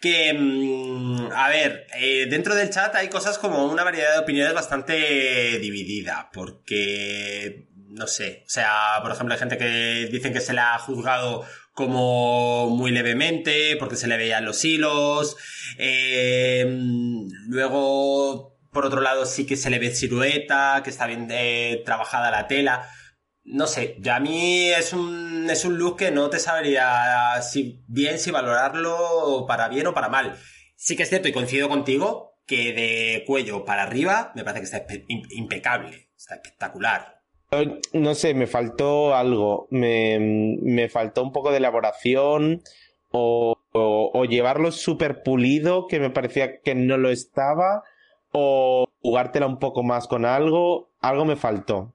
que, mm, a ver, eh, dentro del chat hay cosas como una variedad de opiniones bastante dividida, porque, no sé, o sea, por ejemplo, hay gente que dicen que se le ha juzgado como muy levemente, porque se le veían los hilos, eh, luego, por otro lado, sí que se le ve silueta, que está bien eh, trabajada la tela no sé, ya a mí es un, es un look que no te sabría si bien si valorarlo para bien o para mal. Sí que es cierto y coincido contigo que de cuello para arriba me parece que está impecable, está espectacular. No sé, me faltó algo, me, me faltó un poco de elaboración o, o llevarlo súper pulido que me parecía que no lo estaba o jugártela un poco más con algo, algo me faltó.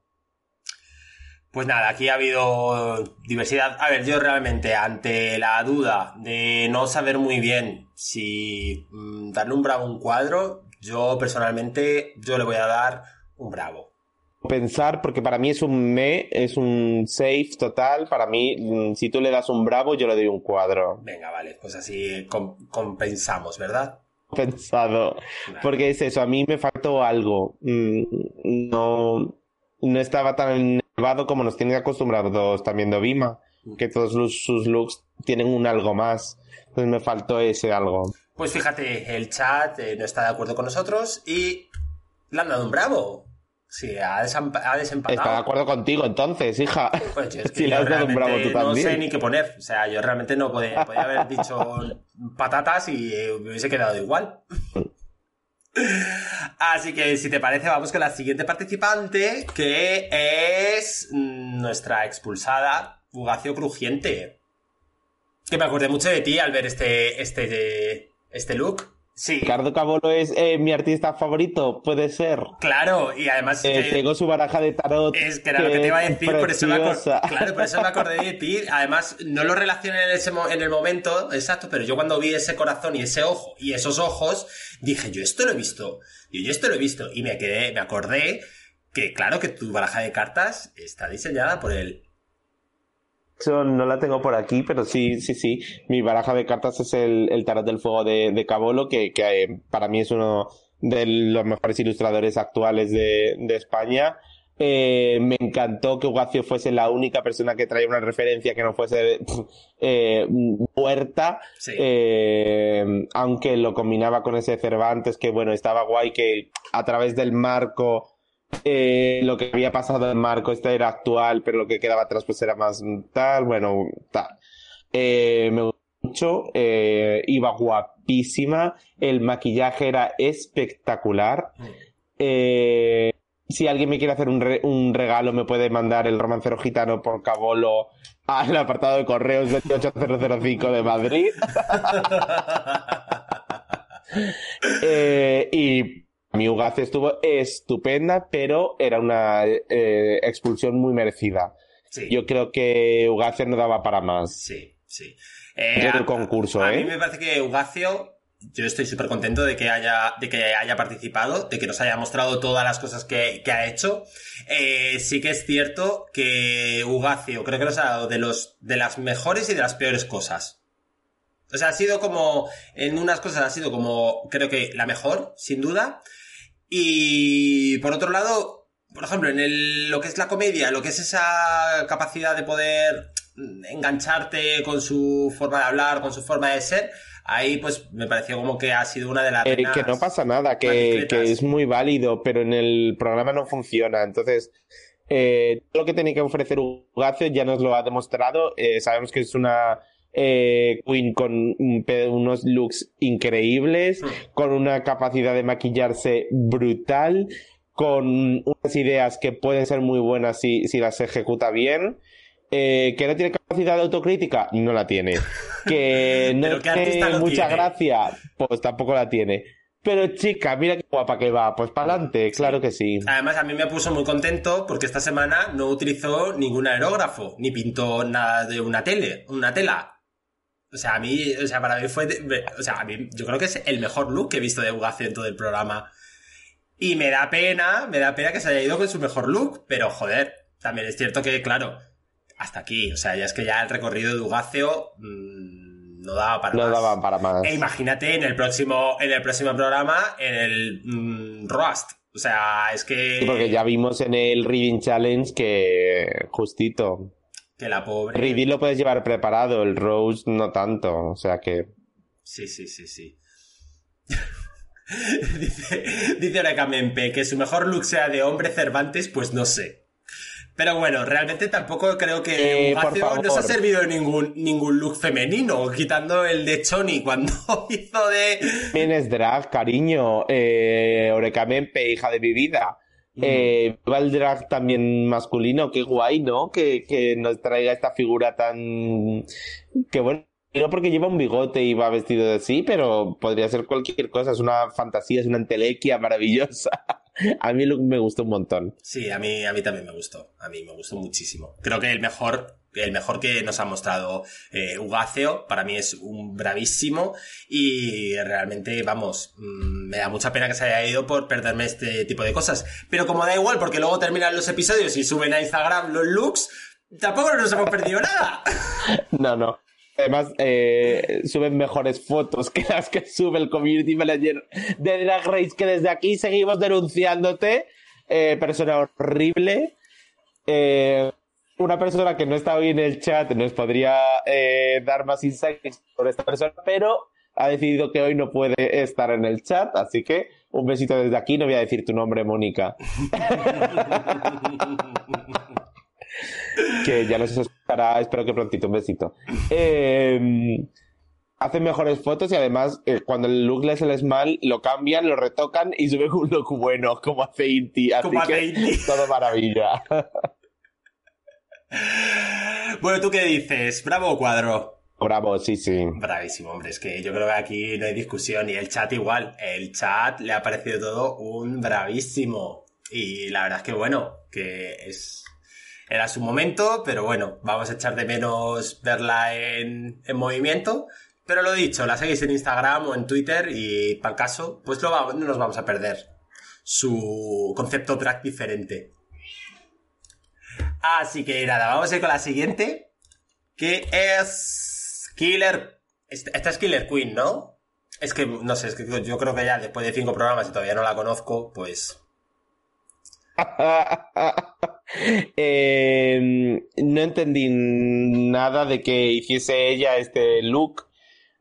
Pues nada, aquí ha habido diversidad. A ver, yo realmente ante la duda de no saber muy bien si mm, darle un bravo a un cuadro, yo personalmente yo le voy a dar un bravo. Pensar, porque para mí es un me, es un safe total. Para mí, mm, si tú le das un bravo, yo le doy un cuadro. Venga, vale, pues así compensamos, ¿verdad? Pensado. Porque es eso, a mí me faltó algo. Mm, no, no estaba tan como nos tiene acostumbrados también Dovima, que todos sus looks tienen un algo más. Entonces me faltó ese algo. Pues fíjate, el chat eh, no está de acuerdo con nosotros y le han dado un bravo. Sí, ha, desempatado. Está de acuerdo contigo entonces, hija. Pues yo es (laughs) que le has dado un bravo tú también. No sé ni qué poner. O sea, yo realmente no podía, podía haber dicho (laughs) patatas y eh, me hubiese quedado igual. (laughs) Así que si te parece, vamos con la siguiente participante, que es nuestra expulsada, Fugacio Crujiente. Que me acordé mucho de ti al ver este, este, este look. Sí. Ricardo Cabolo es eh, mi artista favorito, puede ser. Claro, y además. Eh, tengo su baraja de tarot. Es que era lo que te iba a decir, por eso, me claro, por eso me acordé de ti. Además, no lo relacioné en, ese en el momento exacto, pero yo cuando vi ese corazón y ese ojo y esos ojos, dije, yo esto lo he visto. Yo, yo esto lo he visto. Y me quedé, me acordé que, claro, que tu baraja de cartas está diseñada por él no la tengo por aquí, pero sí, sí, sí. Mi baraja de cartas es el, el Tarot del Fuego de, de Cabolo, que, que eh, para mí es uno de los mejores ilustradores actuales de, de España. Eh, me encantó que Ugacio fuese la única persona que traía una referencia que no fuese (laughs) eh, Huerta, eh, aunque lo combinaba con ese Cervantes que bueno, estaba guay que a través del marco eh, lo que había pasado en Marco, este era actual, pero lo que quedaba atrás pues era más tal, bueno, tal. Eh, me gustó mucho, eh, iba guapísima, el maquillaje era espectacular. Si alguien me quiere hacer un, un, regalo, me puede mandar el romancero gitano por Cabolo al apartado de correos 28005 de Madrid. (laughs) y mi Ugace estuvo estupenda, pero era una eh, expulsión muy merecida. Yo creo que Ugacio no daba para más. Sí, sí. Eh, el concurso, a, ¿eh? mí me parece que Ugacio, yo estoy súper contento de que haya, de que haya participado, de que nos haya mostrado todas las cosas que, ha hecho. Eh, sí que es cierto que Ugacio creo que nos ha dado de los, de las mejores y de las peores cosas. O sea, ha sido como, en unas cosas ha sido como, creo que la mejor, sin duda. Y por otro lado, por ejemplo, en el, lo que es la comedia, lo que es esa capacidad de poder engancharte con su forma de hablar, con su forma de ser, ahí pues me pareció como que ha sido una de las... Eh, que no pasa nada, que, que, es muy válido, pero en el programa no funciona. Entonces, eh, lo que tiene que ofrecer Ugacio ya nos lo ha demostrado. Eh, sabemos que es una eh, Queen con unos looks increíbles, con una capacidad de maquillarse brutal, con unas ideas que pueden ser muy buenas si, si las ejecuta bien. Eh, que no tiene capacidad de autocrítica, no la tiene. (laughs) Que no tiene mucha gracia, pues tampoco la tiene. Pero chica, mira qué guapa que va, pues para adelante, claro que sí. Además, a mí me puso muy contento porque esta semana no utilizó ningún aerógrafo, ni pintó nada de una tele, una tela. O sea, a mí, o sea, para mí fue, o sea, a mí, yo creo que es el mejor look que he visto de Ugacio en todo el programa. Y me da pena, me da pena que se haya ido con su mejor look, pero joder, también es cierto que, claro, hasta aquí, o sea, ya es que ya el recorrido de Ugacio, mmm, no daba para No más. daban para más. E imagínate en el próximo, en el próximo programa, en el mm, Roast. O sea, es que. Sí, porque ya vimos en el Reading Challenge que justito. Que la pobre. Reading lo puedes llevar preparado, el Rose no tanto. O sea que. Sí, sí, sí, sí. (laughs) dice, dice que su mejor look sea de hombre Cervantes, pues no sé. Pero bueno, realmente tampoco creo que Eh, favor. nos ha servido ningún, ningún look femenino, quitando el de Choni cuando (laughs) hizo de... También es drag, cariño. Eh, hija de mi vida. Eh, va el drag también masculino, qué guay, ¿no? Que, que nos traiga esta figura tan... Que bueno, no porque lleva un bigote y va vestido de así, pero podría ser cualquier cosa, es una fantasía, es una entelequia maravillosa. (laughs) (laughs) A mí me gustó un montón. Sí, a mí, a mí también me gustó. A mí me gustó muchísimo. Creo que el mejor, el mejor que nos ha mostrado eh, Ugáceo, para mí es un bravísimo. Y realmente, vamos, mm, me da mucha pena que se haya ido por perderme este tipo de cosas. Pero como da igual, porque luego terminan los episodios y suben a Instagram los looks, tampoco nos hemos perdido nada. (laughs) No, no. Además, eh, suben mejores fotos que las que sube el community manager de Drag Race, que desde aquí seguimos denunciándote. Eh, persona horrible. Eh, una persona que no está hoy en el chat nos podría eh, dar más insights sobre esta persona, pero ha decidido que hoy no puede estar en el chat, así que un besito desde aquí. No voy a decir tu nombre, Mónica. (laughs) que ya nos espero que prontito, un besito. Eh, hacen mejores fotos y además eh, cuando el look les sale mal, lo cambian, lo retocan y suben un look bueno, como hace Inti. Así Como hace que Inti. (laughs) todo maravilla. (laughs) bueno, ¿tú qué dices? ¿Bravo o cuadro? Bravo, sí, sí. Bravísimo, hombre. Es que yo creo que aquí no hay discusión. Y el chat igual. El chat le ha parecido todo un bravísimo. Y la verdad es que bueno, que es. Era su momento, pero bueno, vamos a echar de menos verla en, en movimiento. Pero lo dicho, la seguís en Instagram o en Twitter y para el caso, pues no nos vamos a perder su concepto drag diferente. Así que nada, vamos a ir con la siguiente, que es Killer. Esta es Killer Queen, ¿no? Es que, no sé, es que yo creo que ya después de cinco programas y todavía no la conozco, pues... (laughs) Eh, no entendí nada de que hiciese ella este look.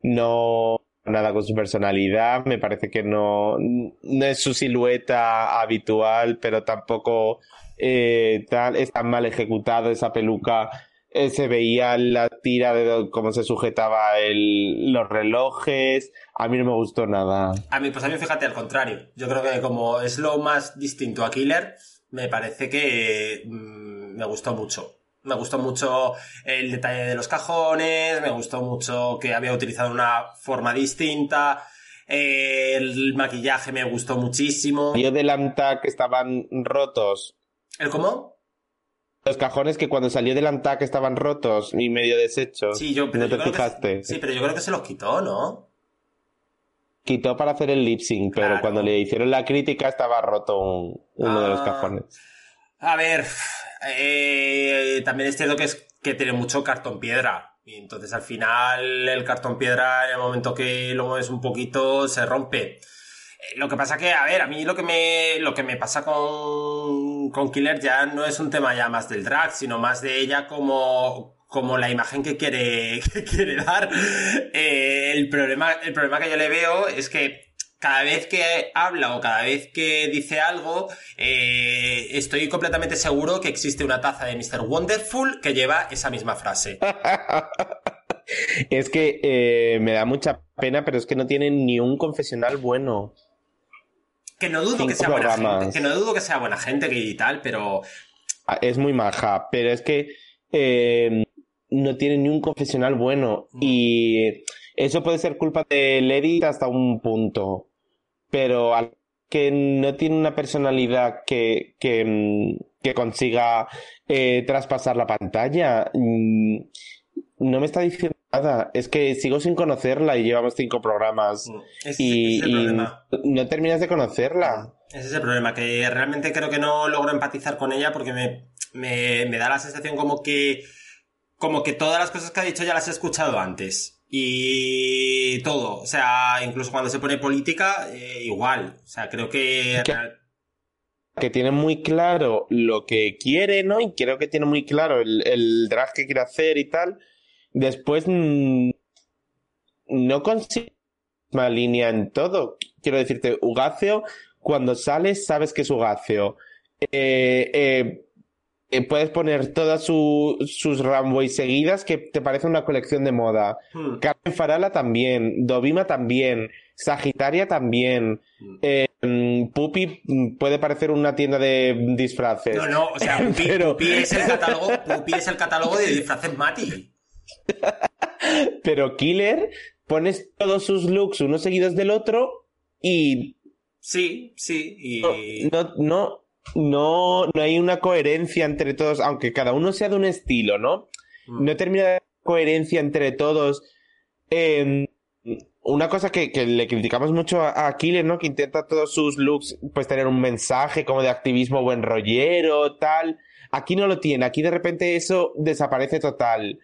No nada con su personalidad. Me parece que no, no es su silueta habitual, pero tampoco eh, tal, es tan mal ejecutado esa peluca. Eh, se veía la tira de cómo se sujetaba el, los relojes. A mí no me gustó nada. A mí, pues a mí fíjate al contrario. Yo creo que como es lo más distinto a Killer, me parece que mm, me gustó mucho. Me gustó mucho el detalle de los cajones, me gustó mucho que había utilizado una forma distinta, eh, el maquillaje me gustó muchísimo. Yo del Antac estaban rotos. ¿El cómo? Los cajones que cuando salió del Antac estaban rotos y medio deshechos. Sí, yo, pero ¿No yo te creo fijaste? que, sí, pero yo creo que se los quitó, ¿no? Quitó para hacer el lip sync, pero cuando le hicieron la crítica estaba roto un- uno de los Ah. cajones. A ver, eh, también es cierto que es que tiene mucho cartón piedra. Y entonces al final el cartón piedra, en el momento que lo mueves un poquito, se rompe. Eh, Lo que pasa que, a ver, a mí lo que me, lo que me pasa con, con Killer ya no es un tema ya más del drag, sino más de ella como, como la imagen que quiere, (laughs) que quiere dar. Eh, el problema, el problema que yo le veo es que cada vez que habla o cada vez que dice algo, eh, estoy completamente seguro que existe una taza de Mr. Wonderful que lleva esa misma frase. (laughs) Es que eh, me da mucha pena, pero es que no tienen ni un confesional bueno. Que no dudo que sea buena gente, que no dudo que sea buena gente que y tal, pero Ah, Es muy maja, pero es que eh, no tiene ni un confesional bueno. Y eso puede ser culpa del edit hasta un punto. Pero al que no tiene una personalidad que, que, mm, que consiga eh, traspasar la pantalla, mm, no me está diciendo nada. Es que sigo sin conocerla y llevamos cinco programas. ese, Y, ese es el y problema. no terminas de conocerla. Ese es el problema, que realmente creo que no logro empatizar con ella porque me, me, me da la sensación como que como que todas las cosas que ha dicho ya las he escuchado antes. Y todo, o sea, incluso cuando se pone política, eh, igual. O sea, creo que... Que tiene muy claro lo que quiere, ¿no? Y creo que tiene muy claro el, el drag que quiere hacer y tal. Después mm, no consigue la línea en todo. Quiero decirte, Ugáceo, cuando sales sabes que es Ugáceo. Eh, eh, eh, puedes poner todas sus Ramboy seguidas que te parece una colección de moda. Hmm. Carmen Farala también, Dovima también, Sagitaria también. Hmm. Eh, Pupi puede parecer una tienda de disfraces. No, no, o sea, (laughs) Pupi, es, el catálogo, Pupi es el catálogo de disfraces Mati. (laughs) Pero Killer, pones todos sus looks unos seguidos del otro y... Sí, sí, y... no, no no, no hay una coherencia entre todos, aunque cada uno sea de un estilo, ¿no? Mm. No termina de coherencia entre todos. Em, una cosa que, le criticamos mucho a, Killer, ¿no? Que intenta todos sus looks, pues tener un mensaje como de activismo buen rollero, tal. Aquí no lo tiene, aquí de repente eso desaparece total.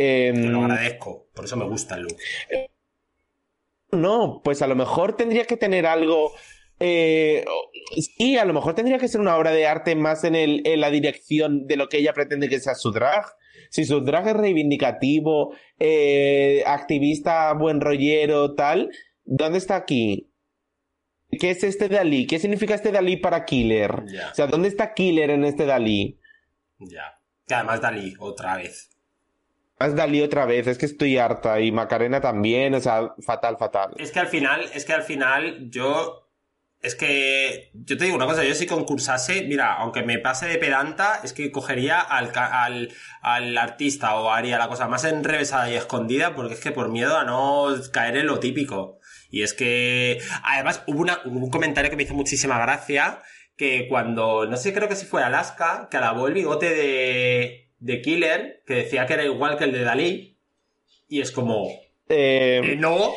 Eh, lo agradezco, por eso me gusta el look. No, pues a lo mejor tendría que tener algo eh, sí, a lo mejor tendría que ser una obra de arte más en, el, en la dirección de lo que ella pretende que sea su drag. Si su drag es reivindicativo, eh, activista, buen rollero, tal, ¿dónde está aquí? ¿Qué es este Dalí? ¿Qué significa este Dalí para Killer? O sea, ¿dónde está Killer en este Dalí? Ya. Que además Dalí, otra vez. Más Dalí otra vez, es que estoy harta. Y Macarena también, o sea, fatal, fatal. Es que al final, es que al final yo es que yo te digo una cosa, yo si concursase, mira, aunque me pase de pedanta, es que cogería al, al, al, artista o haría la cosa más enrevesada y escondida, porque es que por miedo a no caer en lo típico. Y es que, además, hubo, un comentario que me hizo muchísima gracia, que cuando, no sé, creo que si fue Alaska, que alabó el bigote de, de Killer, que decía que era igual que el de Dalí, y es como, eh, ¿Eh no.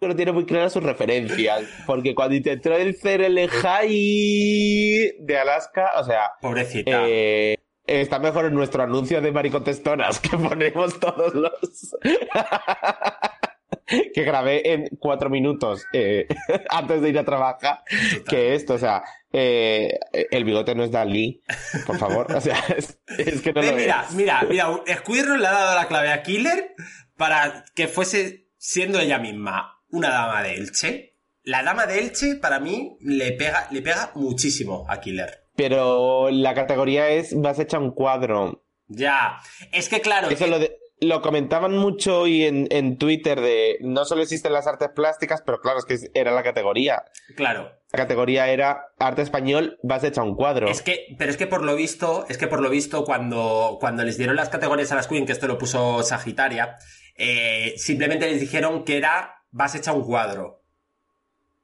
no (laughs) tiene muy claras sus referencias. Porque cuando intentó el el High de Alaska, o sea. Pobrecita. Eh, está mejor en nuestro anuncio de maricontestonas (laughs) que ponemos todos los. (laughs) (laughs) que grabé en cuatro minutos eh, (laughs) antes de ir a trabajar. Que esto, o sea, eh, el bigote no es Dalí, por favor. O sea, (laughs) es, que no lo Mira, mira, mira, Squirrel le ha dado la clave a Killer para que fuese siendo ella misma una dama de Elche. La dama de Elche, para mí, le pega, le pega muchísimo a Killer. Pero la categoría es vas hecha un cuadro. Ya. Es que claro. Eso lo, lo, comentaban mucho hoy en, en, Twitter de no solo existen las artes plásticas, pero claro, es que era la categoría. Claro. La categoría era arte español, vas hecha un cuadro. Es que, pero es que por lo visto, es que por lo visto, cuando, cuando les dieron las categorías a las Queen, que esto lo puso Sagitaria, eh, simplemente les dijeron que era vas a echar un cuadro.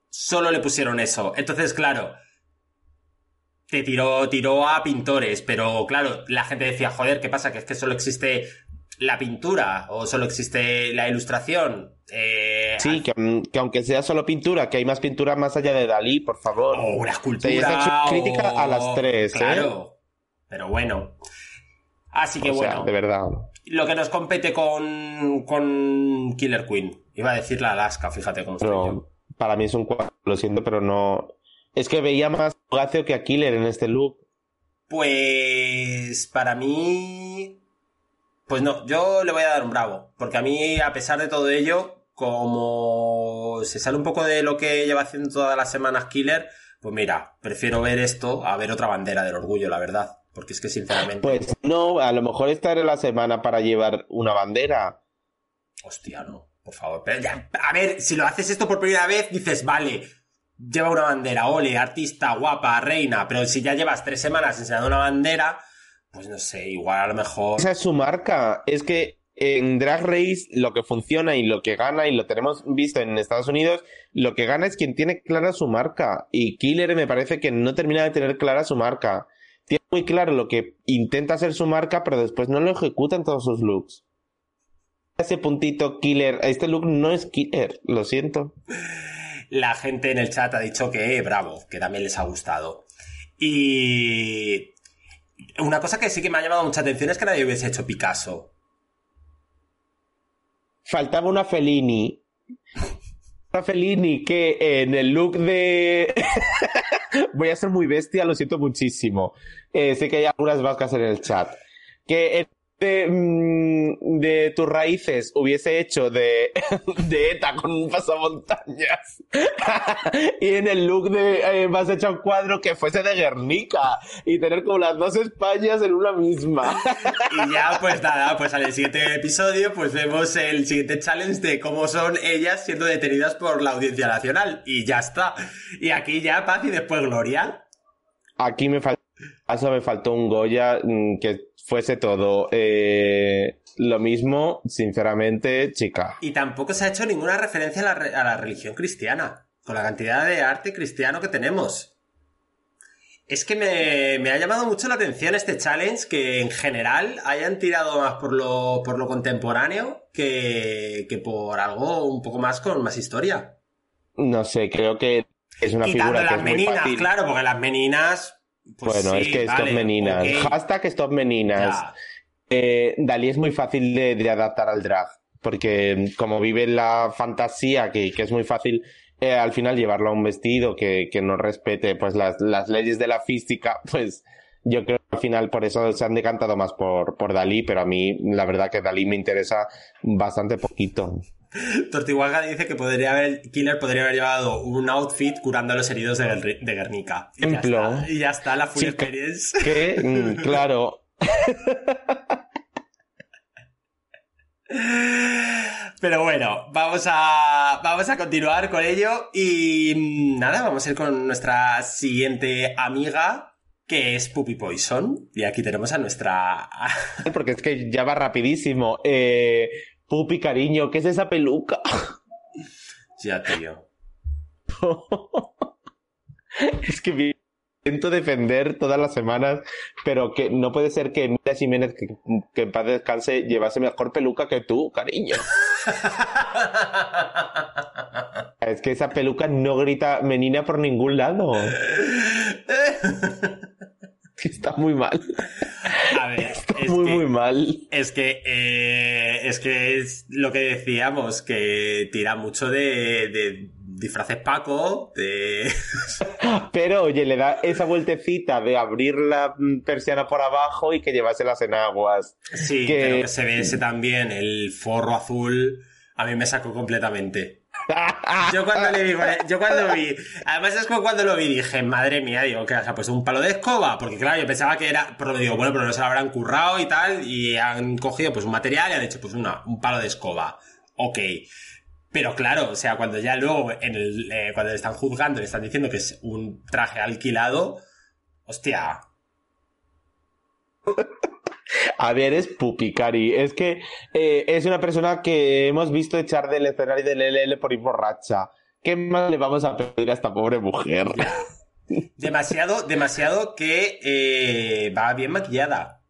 Solo le pusieron eso. Entonces, claro, te tiró, tiró a pintores, pero claro, la gente decía, joder, ¿qué pasa? Que es que solo existe la pintura o solo existe la ilustración. Eh, sí, que, aunque sea solo pintura, que hay más pintura más allá de Dalí, por favor. O una escultura. crítica a las tres, ¿eh? claro. Pero bueno. Así que bueno. de verdad. Lo que nos compete con, con Killer Queen. Iba a decir la Alaska, fíjate cómo estoy yo. Para mí es un cuadro, lo siento, pero no. Es que veía más a que a Killer en este look. Pues. Para mí. Pues no, yo le voy a dar un bravo. Porque a mí, a pesar de todo ello, como se sale un poco de lo que lleva haciendo todas las semanas Killer, pues mira, prefiero ver esto a ver otra bandera del orgullo, la verdad. Porque es que sinceramente. Pues no, a lo mejor esta era la semana para llevar una bandera. Hostia, no. Por favor, pero ya, a ver, si lo haces esto por primera vez, dices, vale, lleva una bandera, ole, artista, guapa, reina, pero si ya llevas tres semanas enseñando una bandera, pues no sé, igual a lo mejor... Esa es su marca, es que en Drag Race lo que funciona y lo que gana, y lo tenemos visto en Estados Unidos, lo que gana es quien tiene clara su marca, y Killer me parece que no termina de tener clara su marca. Tiene muy claro lo que intenta hacer su marca, pero después no lo ejecuta en todos sus looks ese puntito killer. Este look no es killer, lo siento. La gente en el chat ha dicho que bravo, que también les ha gustado. Y una cosa que sí que me ha llamado mucha atención es que nadie hubiese hecho Picasso. faltaba una Felini. Una Felini que en el look de... (laughs) Voy a ser muy bestia, lo siento muchísimo. Eh, sé que hay algunas vascas en el chat. Que en de, mm, de tus raíces hubiese hecho de, (laughs) de ETA con un pasamontañas (laughs) y en el look de eh, hecho un cuadro que fuese de Guernica y tener como las dos Españas en una misma. y ya, pues nada, pues al siguiente episodio, pues vemos el siguiente challenge de cómo son ellas siendo detenidas por la Audiencia Nacional. Y ya está. Y aquí ya paz y después gloria. Aquí me falta, eso me faltó un Goya mm, que fuese todo eh, lo mismo, sinceramente, chica. Y tampoco se ha hecho ninguna referencia a la, a la religión cristiana, con la cantidad de arte cristiano que tenemos. Es que me, me, ha llamado mucho la atención este challenge que en general hayan tirado más por lo, por lo contemporáneo que, que por algo un poco más con más historia. No sé, creo que es una Quitando figura que las es muy meninas, fácil. claro, porque las meninas. Pues bueno, sí, es que vale, stop meninas. ok, Hashtag stop meninas. Eh, Dalí es muy fácil de, de adaptar al drag, porque como vive la fantasía, que, que es muy fácil eh, al final llevarlo a un vestido que, que no respete pues las, las leyes de la física, (laughs) pues yo creo que al final por eso se han decantado más por, por Dalí, pero a mí la verdad que Dalí me interesa bastante poquito. (laughs) Tortihuaga dice que podría haber, Killer podría haber llevado un outfit curando a los heridos de, de Guernica. Y ya, está, y ya está, la full Sí, experience. Que, mm, (laughs) claro, Pero bueno, vamos a, vamos a continuar con ello y mm, nada, vamos a ir con nuestra siguiente amiga, que es Puppy Poison. Y aquí tenemos a nuestra... (laughs) porque es que ya va rapidísimo. Eh, Pupi, cariño, ¿qué es esa peluca? (laughs) Ya, tío. (laughs) Es que me intento defender todas las semanas, pero que no puede ser que Mira Jiménez, que, que en paz descanse, llevase mejor peluca que tú, cariño. (laughs) Es que esa peluca no grita menina por ningún lado. Está muy mal. A ver, (laughs) es muy, que... muy mal. Es que, eh, es que es lo que decíamos, que tira mucho de, de disfraces Paco, de... (laughs) Pero oye, le da esa vueltecita de abrir la mm, persiana por abajo y que lleváselas en aguas. Sí, Que- pero que se ve ese también, el forro azul, a mí me sacó completamente. Yo cuando le vi, yo cuando vi, además es como cuando lo vi, dije, madre mía, digo, que se ha puesto un palo de escoba, porque claro, yo pensaba que era, pero digo, bueno, pero no se lo habrán currado y tal, y han cogido pues un material y han hecho pues una, un palo de escoba. Ok. Pero claro, o sea, cuando ya luego, en el, eh, cuando le están juzgando, le están diciendo que es un traje alquilado, hostia, A ver, es Pupi, Cari. Es que eh, es una persona que hemos visto echar del escenario del LL por ir borracha. ¿Qué más le vamos a pedir a esta pobre mujer? Demasiado, demasiado que eh, va bien maquillada.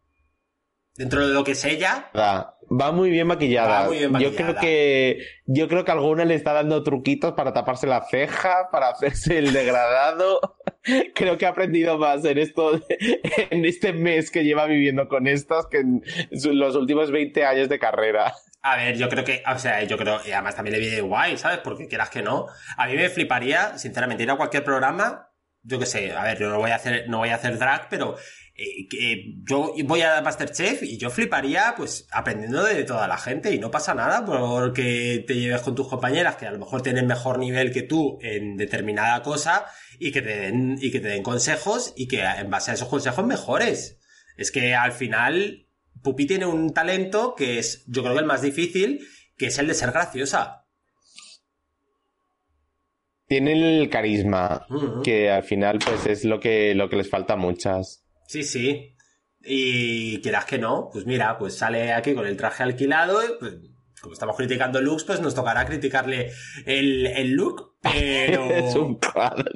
Dentro de lo que es ella, Va va muy bien maquillada. Va muy bien Yo maquillada. creo que yo creo que alguna le está dando truquitos para taparse la ceja, para hacerse el degradado. (laughs) Creo que ha aprendido más en esto, (laughs) en este mes que lleva viviendo con estas que en los últimos 20 años de carrera. a ver, yo creo que, o sea, yo creo, y además también le viene guay, ¿sabes? Porque quieras que no. A mí me fliparía, sinceramente, ir a cualquier programa, yo qué sé, a ver, yo no voy a hacer, no voy a hacer drag, pero eh, que yo voy a Masterchef y yo fliparía, pues, aprendiendo de toda la gente y no pasa nada porque te lleves con tus compañeras que a lo mejor tienen mejor nivel que tú en determinada cosa y que te den, y que te den consejos y que en base a esos consejos mejores. Es que al final, Pupi tiene un talento que es, yo creo que el más difícil, que es el de ser graciosa. Tienen el carisma, que al final pues es lo que, lo que les falta a muchas. Sí, sí. Y quieras que no, pues mira, pues sale aquí con el traje alquilado. y, pues, como estamos criticando looks, pues nos tocará criticarle el, el look. Pero, (laughs) Es un cuadro.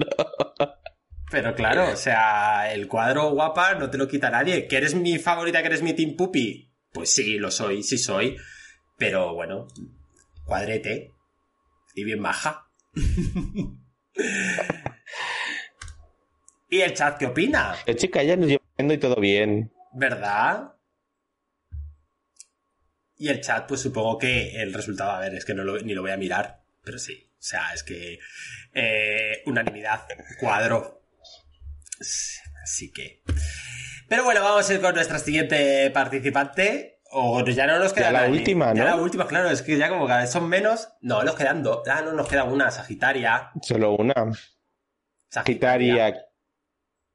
pero claro, o sea, el cuadro guapa no te lo quita nadie. ¿Que eres mi favorita, que eres mi Team Puppy? Pues sí, lo soy, sí soy. Pero bueno, cuadrete. Y bien baja. (laughs) ¿Y el chat qué opina? Eh, chica, ya nos lleva viendo y todo bien. ¿Verdad? Y el chat, pues supongo que el resultado, a ver, es que no lo, ni lo voy a mirar, pero sí. O sea, es que eh, unanimidad, cuadro. Así que... Pero bueno, vamos a ir con nuestra siguiente participante. O ya no nos queda Ya la nadie. última, Ya ¿no? la última, claro, es que ya como cada vez son menos. No, nos quedan dos. Ah, no, nos queda una, Sagitaria. Solo una. Sagitaria.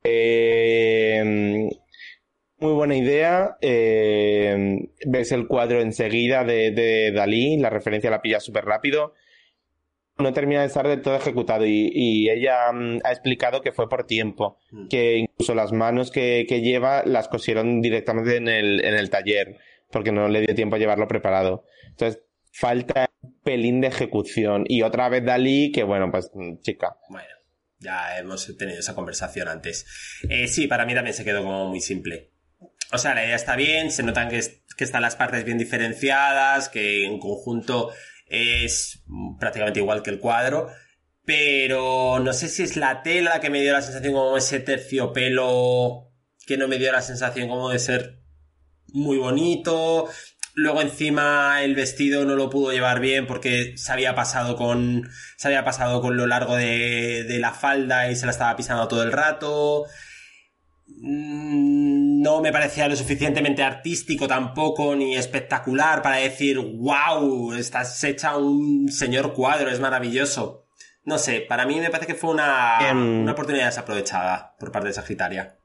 Eh, muy buena idea. Eh, ves el cuadro enseguida de, de Dalí, la referencia la pillas súper rápido. No termina de estar del todo ejecutado y, y ella mm, ha explicado que fue por tiempo, Mm. que incluso las manos que, que lleva las cosieron directamente en el, en el taller, porque no le dio tiempo a llevarlo preparado. Entonces, falta un pelín de ejecución. Y otra vez Dalí, que bueno, pues mm, chica, Bueno, ya hemos tenido esa conversación antes. Eh, sí, para mí también se quedó como muy simple. O sea, la idea está bien, se notan que, que están las partes bien diferenciadas, que en conjunto es prácticamente igual que el cuadro, pero no sé si es la tela la que me dio la sensación como ese terciopelo que no me dio la sensación como de ser muy bonito. Luego encima el vestido no lo pudo llevar bien porque se había pasado con. Se había pasado con lo largo de, de la falda y se la estaba pisando todo el rato. Mm, No me parecía lo suficientemente artístico tampoco, ni espectacular para decir, wow, estás hecha un señor cuadro, es maravilloso. No sé, para mí me parece que fue una, Em. una oportunidad desaprovechada por parte de Sagitaria.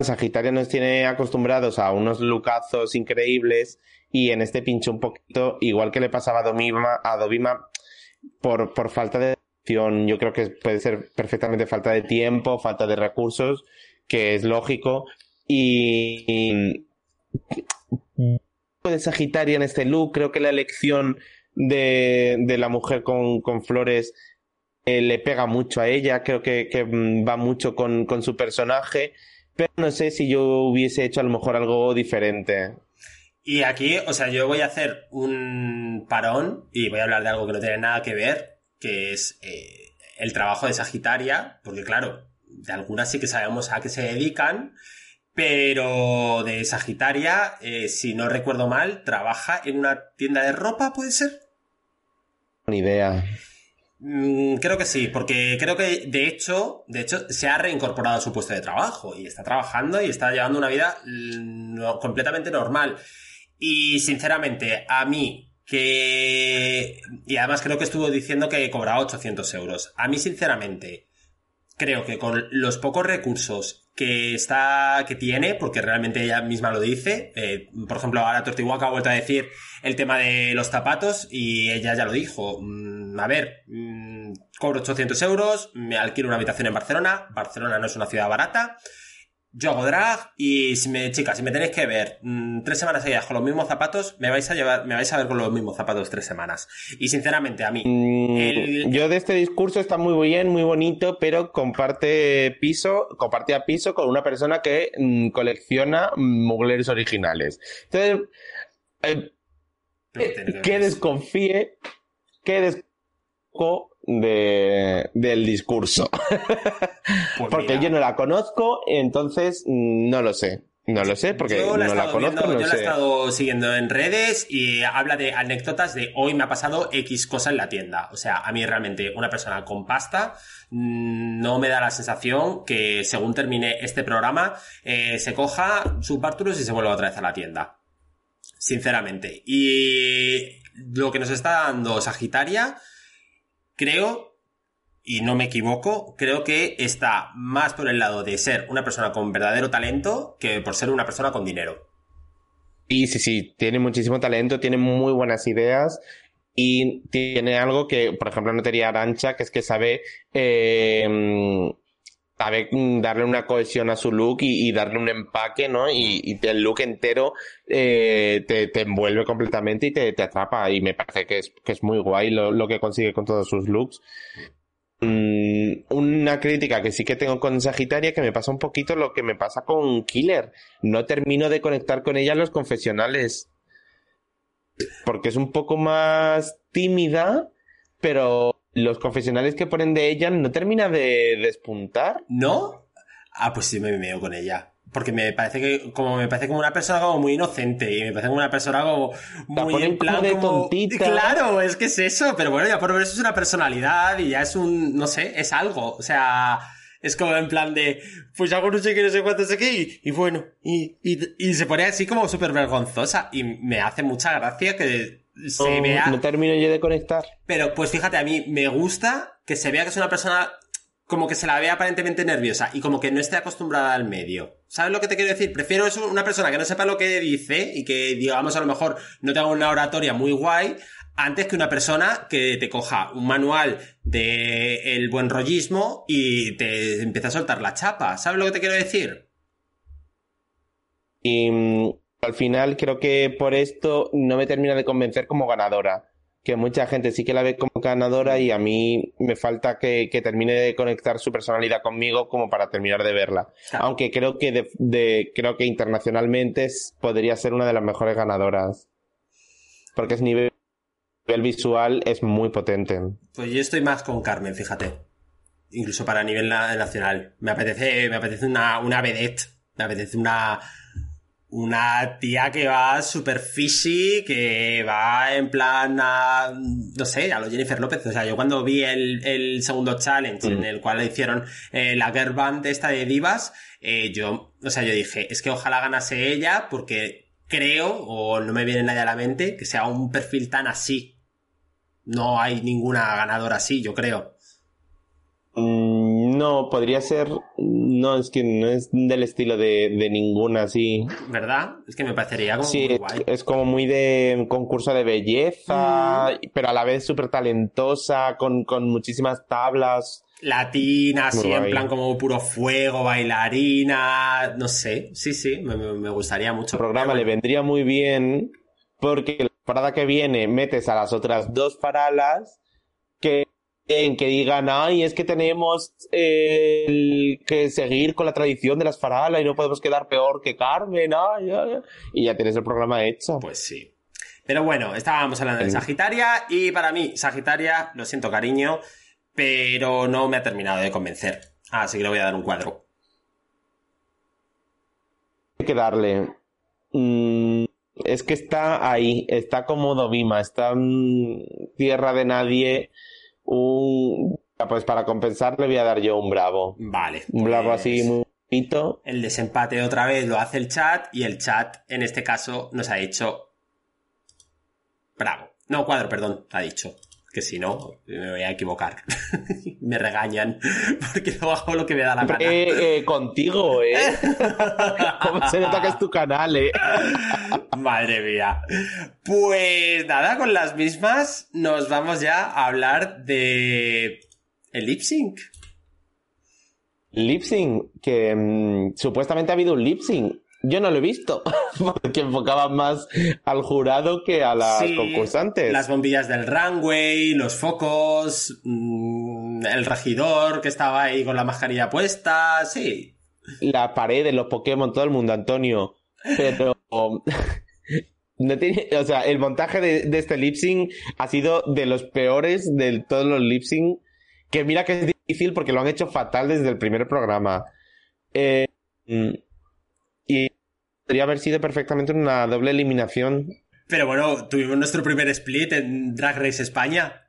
Sagitaria nos tiene acostumbrados a unos lucazos increíbles y en este pincho un poquito, igual que le pasaba a Domima, a Dovima, por, por falta de acción, yo creo que puede ser perfectamente falta de tiempo, falta de recursos, que es lógico, y, de Sagitaria en este look, creo que la elección de, de la mujer con, con flores eh, le pega mucho a ella, creo que, que mm, va mucho con, con su personaje, pero no sé si yo hubiese hecho a lo mejor algo diferente. Y aquí, o sea, yo voy a hacer un parón y voy a hablar de algo que no tiene nada que ver, que es eh, el trabajo de Sagitaria, porque claro, de algunas sí que sabemos a qué se dedican, pero de Sagitaria, eh, si no recuerdo mal, trabaja en una tienda de ropa, ¿puede ser? Ni idea. Mm, creo que sí, porque creo que de hecho, de hecho, se ha reincorporado a su puesto de trabajo y está trabajando y está llevando una vida mm, completamente normal. Y sinceramente, a mí, que. Y además creo que estuvo diciendo que cobraba 800 euros. A mí, sinceramente, creo que con los pocos recursos que está que tiene, porque realmente ella misma lo dice, eh, por ejemplo, ahora Tortihuaca ha vuelto a decir el tema de los zapatos y ella ya lo dijo. Mm, a ver, mm, cobro 800 euros, me alquilo una habitación en Barcelona, Barcelona no es una ciudad barata, yo hago drag y si me, chicas, si me tenéis que ver mm, tres semanas seguidas con los mismos zapatos, me vais a llevar, me vais a ver con los mismos zapatos tres semanas. Y sinceramente, a mí, Mm, El- Yo de este discurso está muy bien, muy bonito, pero comparte piso, compartía piso con una persona que mm, colecciona mugleres originales. Entonces, eh, que desconfíe, que desconfíe de, del discurso. Pues Porque mira. yo no la conozco, entonces mm, no lo sé. No lo sé, porque yo no la he la conozco, viendo- no yo la he sé. estado siguiendo en redes y habla de anécdotas de hoy me ha pasado X cosa en la tienda. O sea, a mí realmente una persona con pasta mm, no me da la sensación que según termine este programa eh, se coja sus bártulos y se vuelva otra vez a la tienda. Sinceramente. Y lo que nos está dando Sagitaria, creo y no me equivoco, creo que está más por el lado de ser una persona con verdadero talento que por ser una persona con dinero. Y sí, sí, tiene muchísimo talento, tiene muy buenas ideas y tiene algo que, por ejemplo, no tenía Arancha, que es que sabe, eh, sabe mm, darle una cohesión a su look y, darle un empaque, ¿no? Y, el look entero eh, te, envuelve completamente y te, atrapa. Y me parece que es, muy guay lo, lo que consigue con todos sus looks. Mm, una crítica que sí que tengo con Sagitaria que me pasa un poquito lo que me pasa con Killer. No termino de conectar con ella en los confesionales. Porque es un poco más tímida, pero los confesionales que ponen de ella no termina de despuntar. ¿No? Ah, pues sí me meo con ella. porque me parece que como me parece como una persona como muy inocente y me parece como una persona como muy en plan de como tontita. claro es que es eso pero bueno ya por ver eso es una personalidad y ya es un no sé es algo o sea es como en plan de pues hago no sé qué no sé cuánto sé qué y, y bueno y, y, y se pone así como súper vergonzosa y me hace mucha gracia que se No, vea no termino yo de conectar. pero pues fíjate, a mí me gusta que se vea que es una persona como que se la vea aparentemente nerviosa y como que no esté acostumbrada al medio. ¿Sabes lo que te quiero decir? Prefiero eso, una persona que no sepa lo que dice y que, digamos, a lo mejor no tenga una oratoria muy guay, antes que una persona que te coja un manual de el buen rollismo y te empieza a soltar la chapa. ¿Sabes lo que te quiero decir? Y mm, al final creo que por esto no me termina de convencer como ganadora. Que mucha gente sí que la ve como ganadora y a mí me falta que, que termine de conectar su personalidad conmigo como para terminar de verla. Claro. Aunque creo que de, de- creo que internacionalmente podría ser una de las mejores ganadoras. Porque es nivel, nivel visual es muy potente. Pues yo estoy más con Carmen, fíjate. Incluso para nivel na- nacional. Me apetece, me apetece una, una vedette. Me apetece una, una tía que va super fishy, que va en plan a, no sé, a lo Jennifer López. O sea, yo cuando vi el, el segundo challenge en Mm. el cual hicieron eh, la girl band esta de divas, eh, yo, o sea, yo dije, es que ojalá ganase ella porque creo, o no me viene nadie a la mente, que sea un perfil tan así. No hay ninguna ganadora así, yo creo. Mm, No, podría ser. No, es que no es del estilo de, de ninguna así. ¿Verdad? Es que me parecería como Sí, muy es, guay. es como muy de concurso de belleza, pero a la vez súper talentosa, con, con muchísimas tablas. Latina, así en plan como puro fuego, bailarina, no sé. Sí, sí, me, me- gustaría mucho. El programa le vendría muy bien porque la parada que viene metes a las otras dos faralas que, en que digan, ay, es que tenemos eh, el- que seguir con la tradición de las faralas y no podemos quedar peor que Carmen, ay, ay, ay". y ya tienes el programa hecho. Pues sí. Pero bueno, estábamos hablando de. Sagitaria y para mí, Sagitaria, lo siento cariño, pero no me ha terminado de convencer. Así que le voy a dar un cuadro. Hay que darle. Mm, es que está ahí, está como Dovima, está en tierra de nadie. Un, pues para compensar le voy a dar yo un bravo. Vale. Un bravo pues- así muy bonito. El desempate otra vez lo hace el chat y el chat en este caso nos ha dicho bravo. No, cuadro, perdón, ha dicho. Que si no, me voy a equivocar. (laughs) me regañan (laughs) porque no hago lo que me da la gana. Eh, eh, contigo, ¿eh? (laughs) Cómo se nota que es tu canal, ¿eh? Madre mía. Pues nada, con las mismas nos vamos ya a hablar de el lip sync. Lip sync, que mm, supuestamente ha habido un lip sync. Yo no lo he visto, (laughs) porque enfocaba más al jurado que a las Sí, concursantes. Las bombillas del runway, los focos, mm, el regidor que estaba ahí con la mascarilla puesta, sí. la pared de los Pokémon, todo el mundo, Antonio. Pero. (laughs) no tiene, o sea, el montaje de, de este lip sync ha sido de los peores de todos los lip sync. Que mira que es difícil porque lo han hecho fatal desde el primer programa. Eh, mm, y podría haber sido perfectamente una doble eliminación. Pero bueno, tuvimos nuestro primer split en Drag Race España.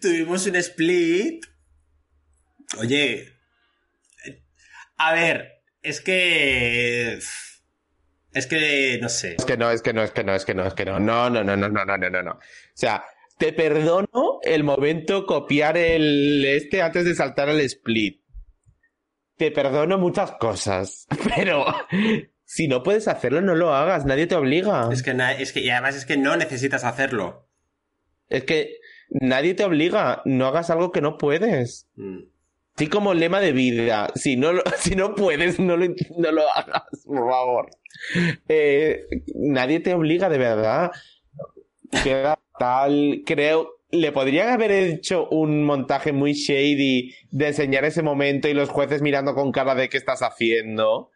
Tuvimos un split. Oye. A ver, es que. Es que no sé. Es que no, es que no, es que no, es que no, es que no. No, no, no, no, no, no, no, no. no. O sea, te perdono el momento copiar el este antes de saltar al split. Te perdono muchas cosas, (laughs) pero si no puedes hacerlo, no lo hagas, nadie te obliga. Es que, es que y además es que no necesitas hacerlo. Es que nadie te obliga, no hagas algo que no puedes. Mm. Así como lema de vida, si no, (laughs) si no puedes, no lo, no lo hagas, por favor. Eh, nadie te obliga, de verdad. Queda tal, creo, le podrían haber hecho un montaje muy shady de enseñar ese momento y los jueces mirando con cara de qué estás haciendo.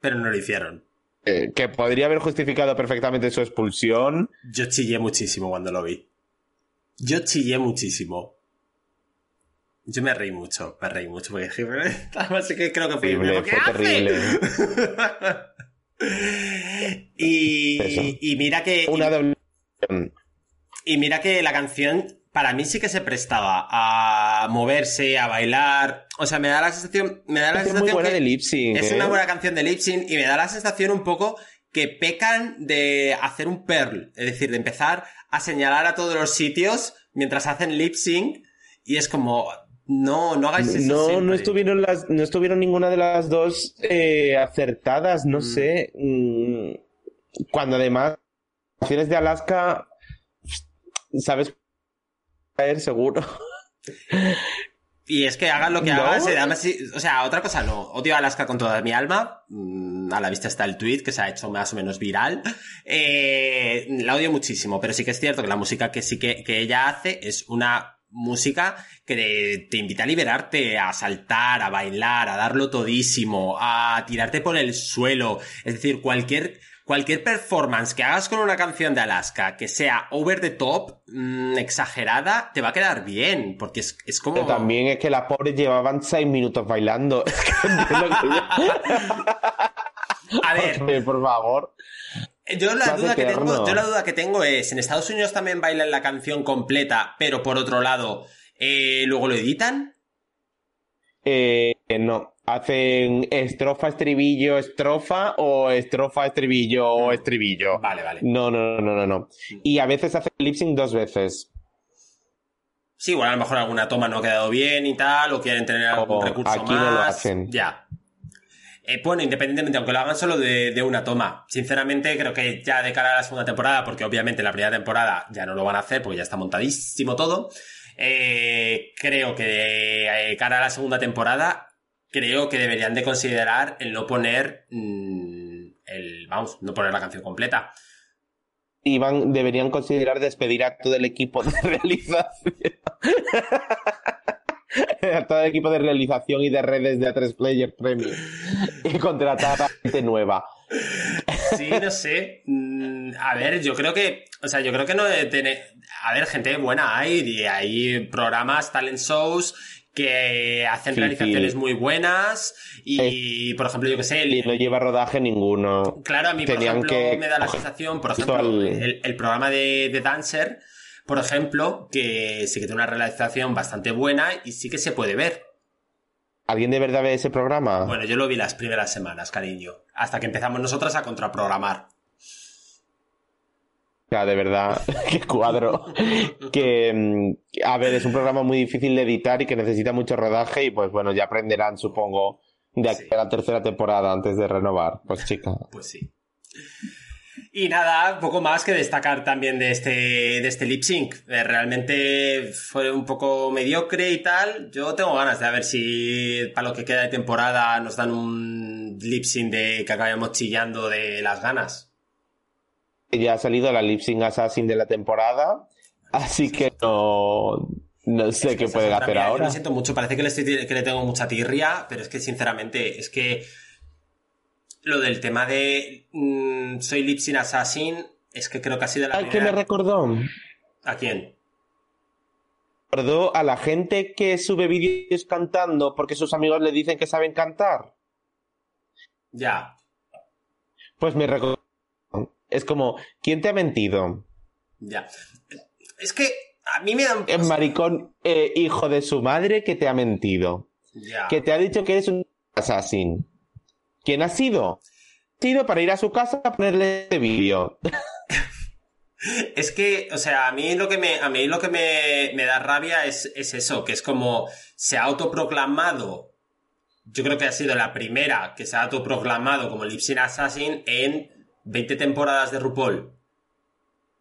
pero no lo hicieron. Eh, que podría haber justificado perfectamente su expulsión. Yo chillé muchísimo cuando lo vi. Yo chillé muchísimo. Yo me reí mucho, me reí mucho porque así (laughs) que creo que fue, Terrible, ¿qué fue hace? terrible. (laughs) y, y mira que Una doble. y mira que la canción para mí sí que se prestaba a moverse, a bailar. O sea, me da la sensación, me da la Es muy sensación buena que de lip sync. es ¿eh? una buena canción de lip sync y me da la sensación un poco que pecan de hacer un pearl, es decir, de empezar a señalar a todos los sitios mientras hacen lip sync y es como no, no hagáis eso No, siempre. no estuvieron las, no estuvieron ninguna de las dos eh, acertadas, no Mm. sé. Mm, Cuando además canciones de Alaska, sabes caer seguro. Y es que hagan lo que ¿No? además, sí, o sea, otra cosa no. Odio a Alaska con toda mi alma. Mm, A la vista está el tweet que se ha hecho más o menos viral. Eh, la odio muchísimo, pero sí que es cierto que la música que sí que, que ella hace es una música que te invita a liberarte, a saltar, a bailar, a darlo todísimo, a tirarte por el suelo. Es decir, cualquier, cualquier performance que hagas con una canción de Alaska que sea over the top, mm, exagerada, te va a quedar bien, porque es, es como... Pero también es que las pobres llevaban seis minutos bailando. (laughs) A ver, por favor. Yo la duda que tengo, yo la duda que tengo es, en Estados Unidos también bailan la canción completa, pero por otro lado, eh, luego lo editan. Eh, no. Hacen estrofa, estribillo, estrofa o estrofa, estribillo o estribillo. Vale, vale. No, no, no, no, no. Y a veces hacen lip sync dos veces. Sí, igual a lo mejor alguna toma no ha quedado bien y tal, o quieren tener algún O recurso aquí más. no lo hacen. Ya. Eh, bueno, independientemente, aunque lo hagan solo de, una toma. Sinceramente, creo que ya de cara a la segunda temporada, porque obviamente la primera temporada ya no lo van a hacer porque ya está montadísimo todo. eh, creo que de cara a la segunda temporada, creo que deberían de considerar el no poner mm, el, vamos, no poner la canción completa. Y deberían considerar despedir a todo el equipo de (laughs) realización. (laughs) a todo el equipo de realización y de redes de A3 Player Premium. Y contratar a gente nueva. Sí, no sé. Mm, A ver, yo creo que, o sea, yo creo que no tener, a ver, gente buena hay, y hay programas, talent shows que hacen Sí, realizaciones sí. muy buenas y, por ejemplo, yo que sé, el- Y no lleva rodaje ninguno. Claro, a mí, por ejemplo, que me da la sensación, por ejemplo, al- el, el programa de, de Dancer, por ejemplo, que sí que tiene una realización bastante buena y sí que se puede ver. ¿Alguien de verdad ve ese programa? Bueno, yo lo vi las primeras semanas, cariño, hasta que empezamos nosotras a contraprogramar. Sea, de verdad, (laughs) qué cuadro. que, mm, a ver, es un programa muy difícil de editar y que necesita mucho rodaje y pues bueno, ya aprenderán, supongo, de aquí Sí. a la tercera temporada antes de renovar. Pues chica. Pues sí. Y nada, poco más que destacar también de este, de este lip sync. Eh, realmente fue un poco mediocre y tal. Yo tengo ganas de ver si para lo que queda de temporada nos dan un lip sync de que acabemos chillando de las ganas. Ya ha salido la Lip Sync Assassin de la temporada, así que no, no sé Es que qué pueden hacer ahora. lo siento mucho, parece que le, estoy, que le tengo mucha tirria, pero es que sinceramente, es que lo del tema de mm, soy lip sync assassin, es que creo que ha sido la ¿A qué me primera... recordó? ¿A quién? Recordó a la gente que sube vídeos cantando porque sus amigos le dicen que saben cantar. Ya. Pues me recordó. Es como, ¿quién te ha mentido? Ya. Es que a mí me dan... El maricón eh, hijo de su madre que te ha mentido. Ya. Que te ha dicho que eres un assassin. ¿Quién ha sido? Ha sido para ir a su casa a ponerle este vídeo. Es que, o sea, a mí lo que me, a mí lo que me, me da rabia es, es eso, que es como se ha autoproclamado. Yo creo que ha sido la primera que se ha autoproclamado como Lip Sync Assassin en 20 temporadas de RuPaul.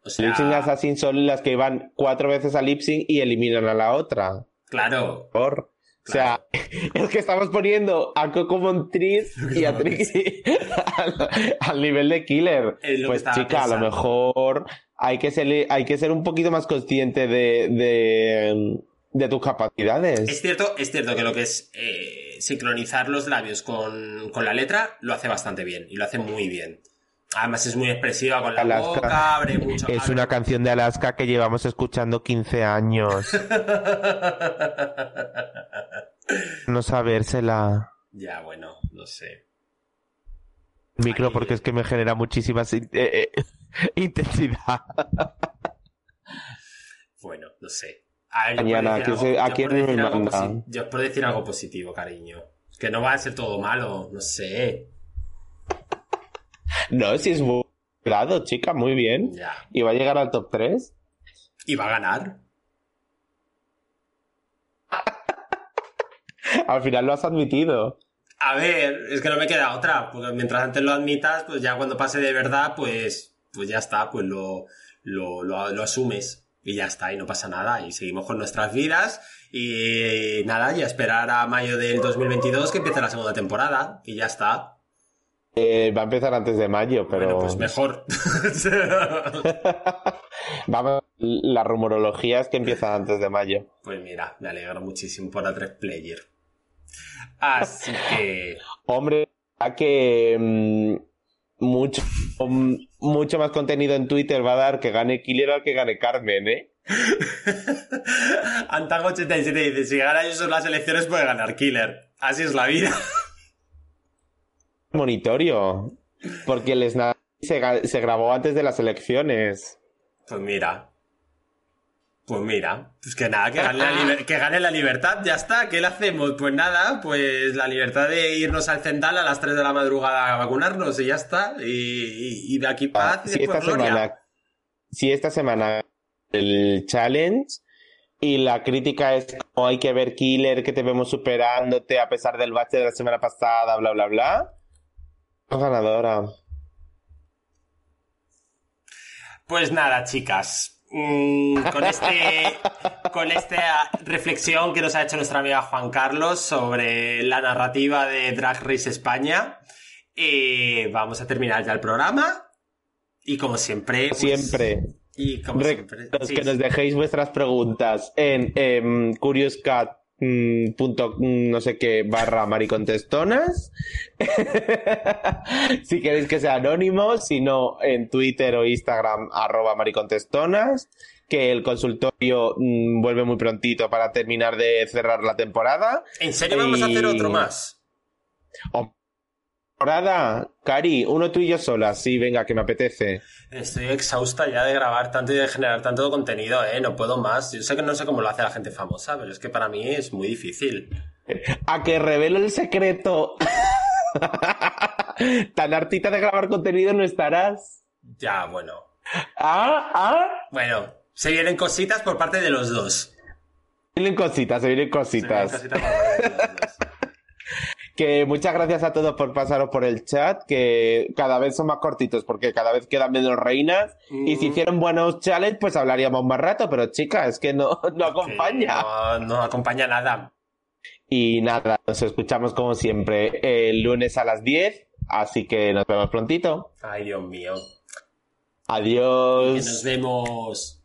O sea, Lip Sync Assassin son las que van cuatro veces a Lip Sync y eliminan a la otra. claro. Por. O sea, (laughs) es que estamos poniendo a Coco Montriz y a Trixie (laughs) al, al nivel de killer. Pues chica, a lo mejor hay que ser, hay que ser un poquito más consciente de, de, de tus capacidades. Es cierto, es cierto que lo que es, eh, sincronizar los labios con, con la letra lo hace bastante bien y lo hace muy bien. Además es muy expresiva con la Alaska. boca, abre mucho. Es abre- una canción de Alaska que llevamos escuchando 15 años. (laughs) No sabérsela. ya, bueno, no sé. Micro porque es que me genera muchísima eh, eh, (laughs) intensidad. Bueno, no sé. A ver, yo Mañana, por decir ¿a quién se- algo- a yo quién me algo manda? Yo por decir algo positivo, cariño. Que no va a ser todo malo, no sé. No, si es muy grado, chica, muy bien. Ya. ¿Y va a llegar al top 3? Y va a ganar. Al final lo has admitido. A ver, es que no me queda otra, porque mientras antes lo admitas, pues ya cuando pase de verdad, pues, pues ya está, pues lo, lo, lo, lo asumes y ya está, y no pasa nada, y seguimos con nuestras vidas, y nada, y a esperar a mayo del 2022 que empiece la segunda temporada, y ya está. Eh, va a empezar antes de mayo, pero... Bueno, pues mejor. (laughs) Vamos, la rumorología es que empieza antes de mayo. pues mira, me alegro muchísimo por la 3 Player. Así que... Hombre, a que mm, mucho, mm, mucho más contenido en Twitter va a dar que gane Killer al que gane Carmen, ¿eh? (laughs) Antago87 dice, si gana yo las elecciones puede ganar Killer. Así es la vida. (laughs) Monitorio. Porque el Snap se, se grabó antes de las elecciones. Pues mira. Pues mira. Pues que nada, que gane, la (laughs) liber- que gane la libertad, ya está. ¿Qué le hacemos? Pues nada, pues la libertad de irnos al Zendal a las 3 de la madrugada a vacunarnos y ya está. Y, y- y de aquí paz y si después esta gloria. semana, si esta semana el challenge y la crítica es como hay que ver Killer, que te vemos superándote a pesar del bache de la semana pasada, bla, bla, bla. Ganadora. Pues nada, chicas. Mm, con este con esta reflexión que nos ha hecho nuestra amiga Juan Carlos sobre la narrativa de Drag Race España, eh, vamos a terminar ya el programa. Y como siempre. pues- Siempre. Y como siempre. Sí, que nos dejéis vuestras preguntas en em, curiouscat mm, punto, mm, no sé qué barra maricontestonas (laughs) si queréis que sea anónimo si no en Twitter o Instagram arroba maricontestonas que el consultorio mm, vuelve muy prontito para terminar de cerrar la temporada ¿En serio vamos a hacer otro más? Temporada Cari uno tú y yo solas sí venga que me apetece Estoy exhausta ya de grabar tanto y de generar tanto contenido, ¿eh? No puedo más. Yo sé que no sé cómo lo hace la gente famosa, pero es que para mí es muy difícil. a que revelo el secreto. (laughs) Tan hartita de grabar contenido no estarás. Ya, bueno. Ah, ah. Bueno, se vienen cositas por parte de los dos. Se vienen cositas, se vienen Se vienen cositas. cositas por parte de los dos. Que muchas gracias a todos por pasaros por el chat, que cada vez son más cortitos porque cada vez quedan menos reinas. Y si Mm. hicieran buenos challenge, pues hablaríamos más rato, pero chica, es que no, (laughs) no acompaña. No, no acompaña nada. Y nada, nos escuchamos como siempre el lunes a las 10, así que nos vemos prontito. Ay, Dios mío. Adiós. Que nos vemos.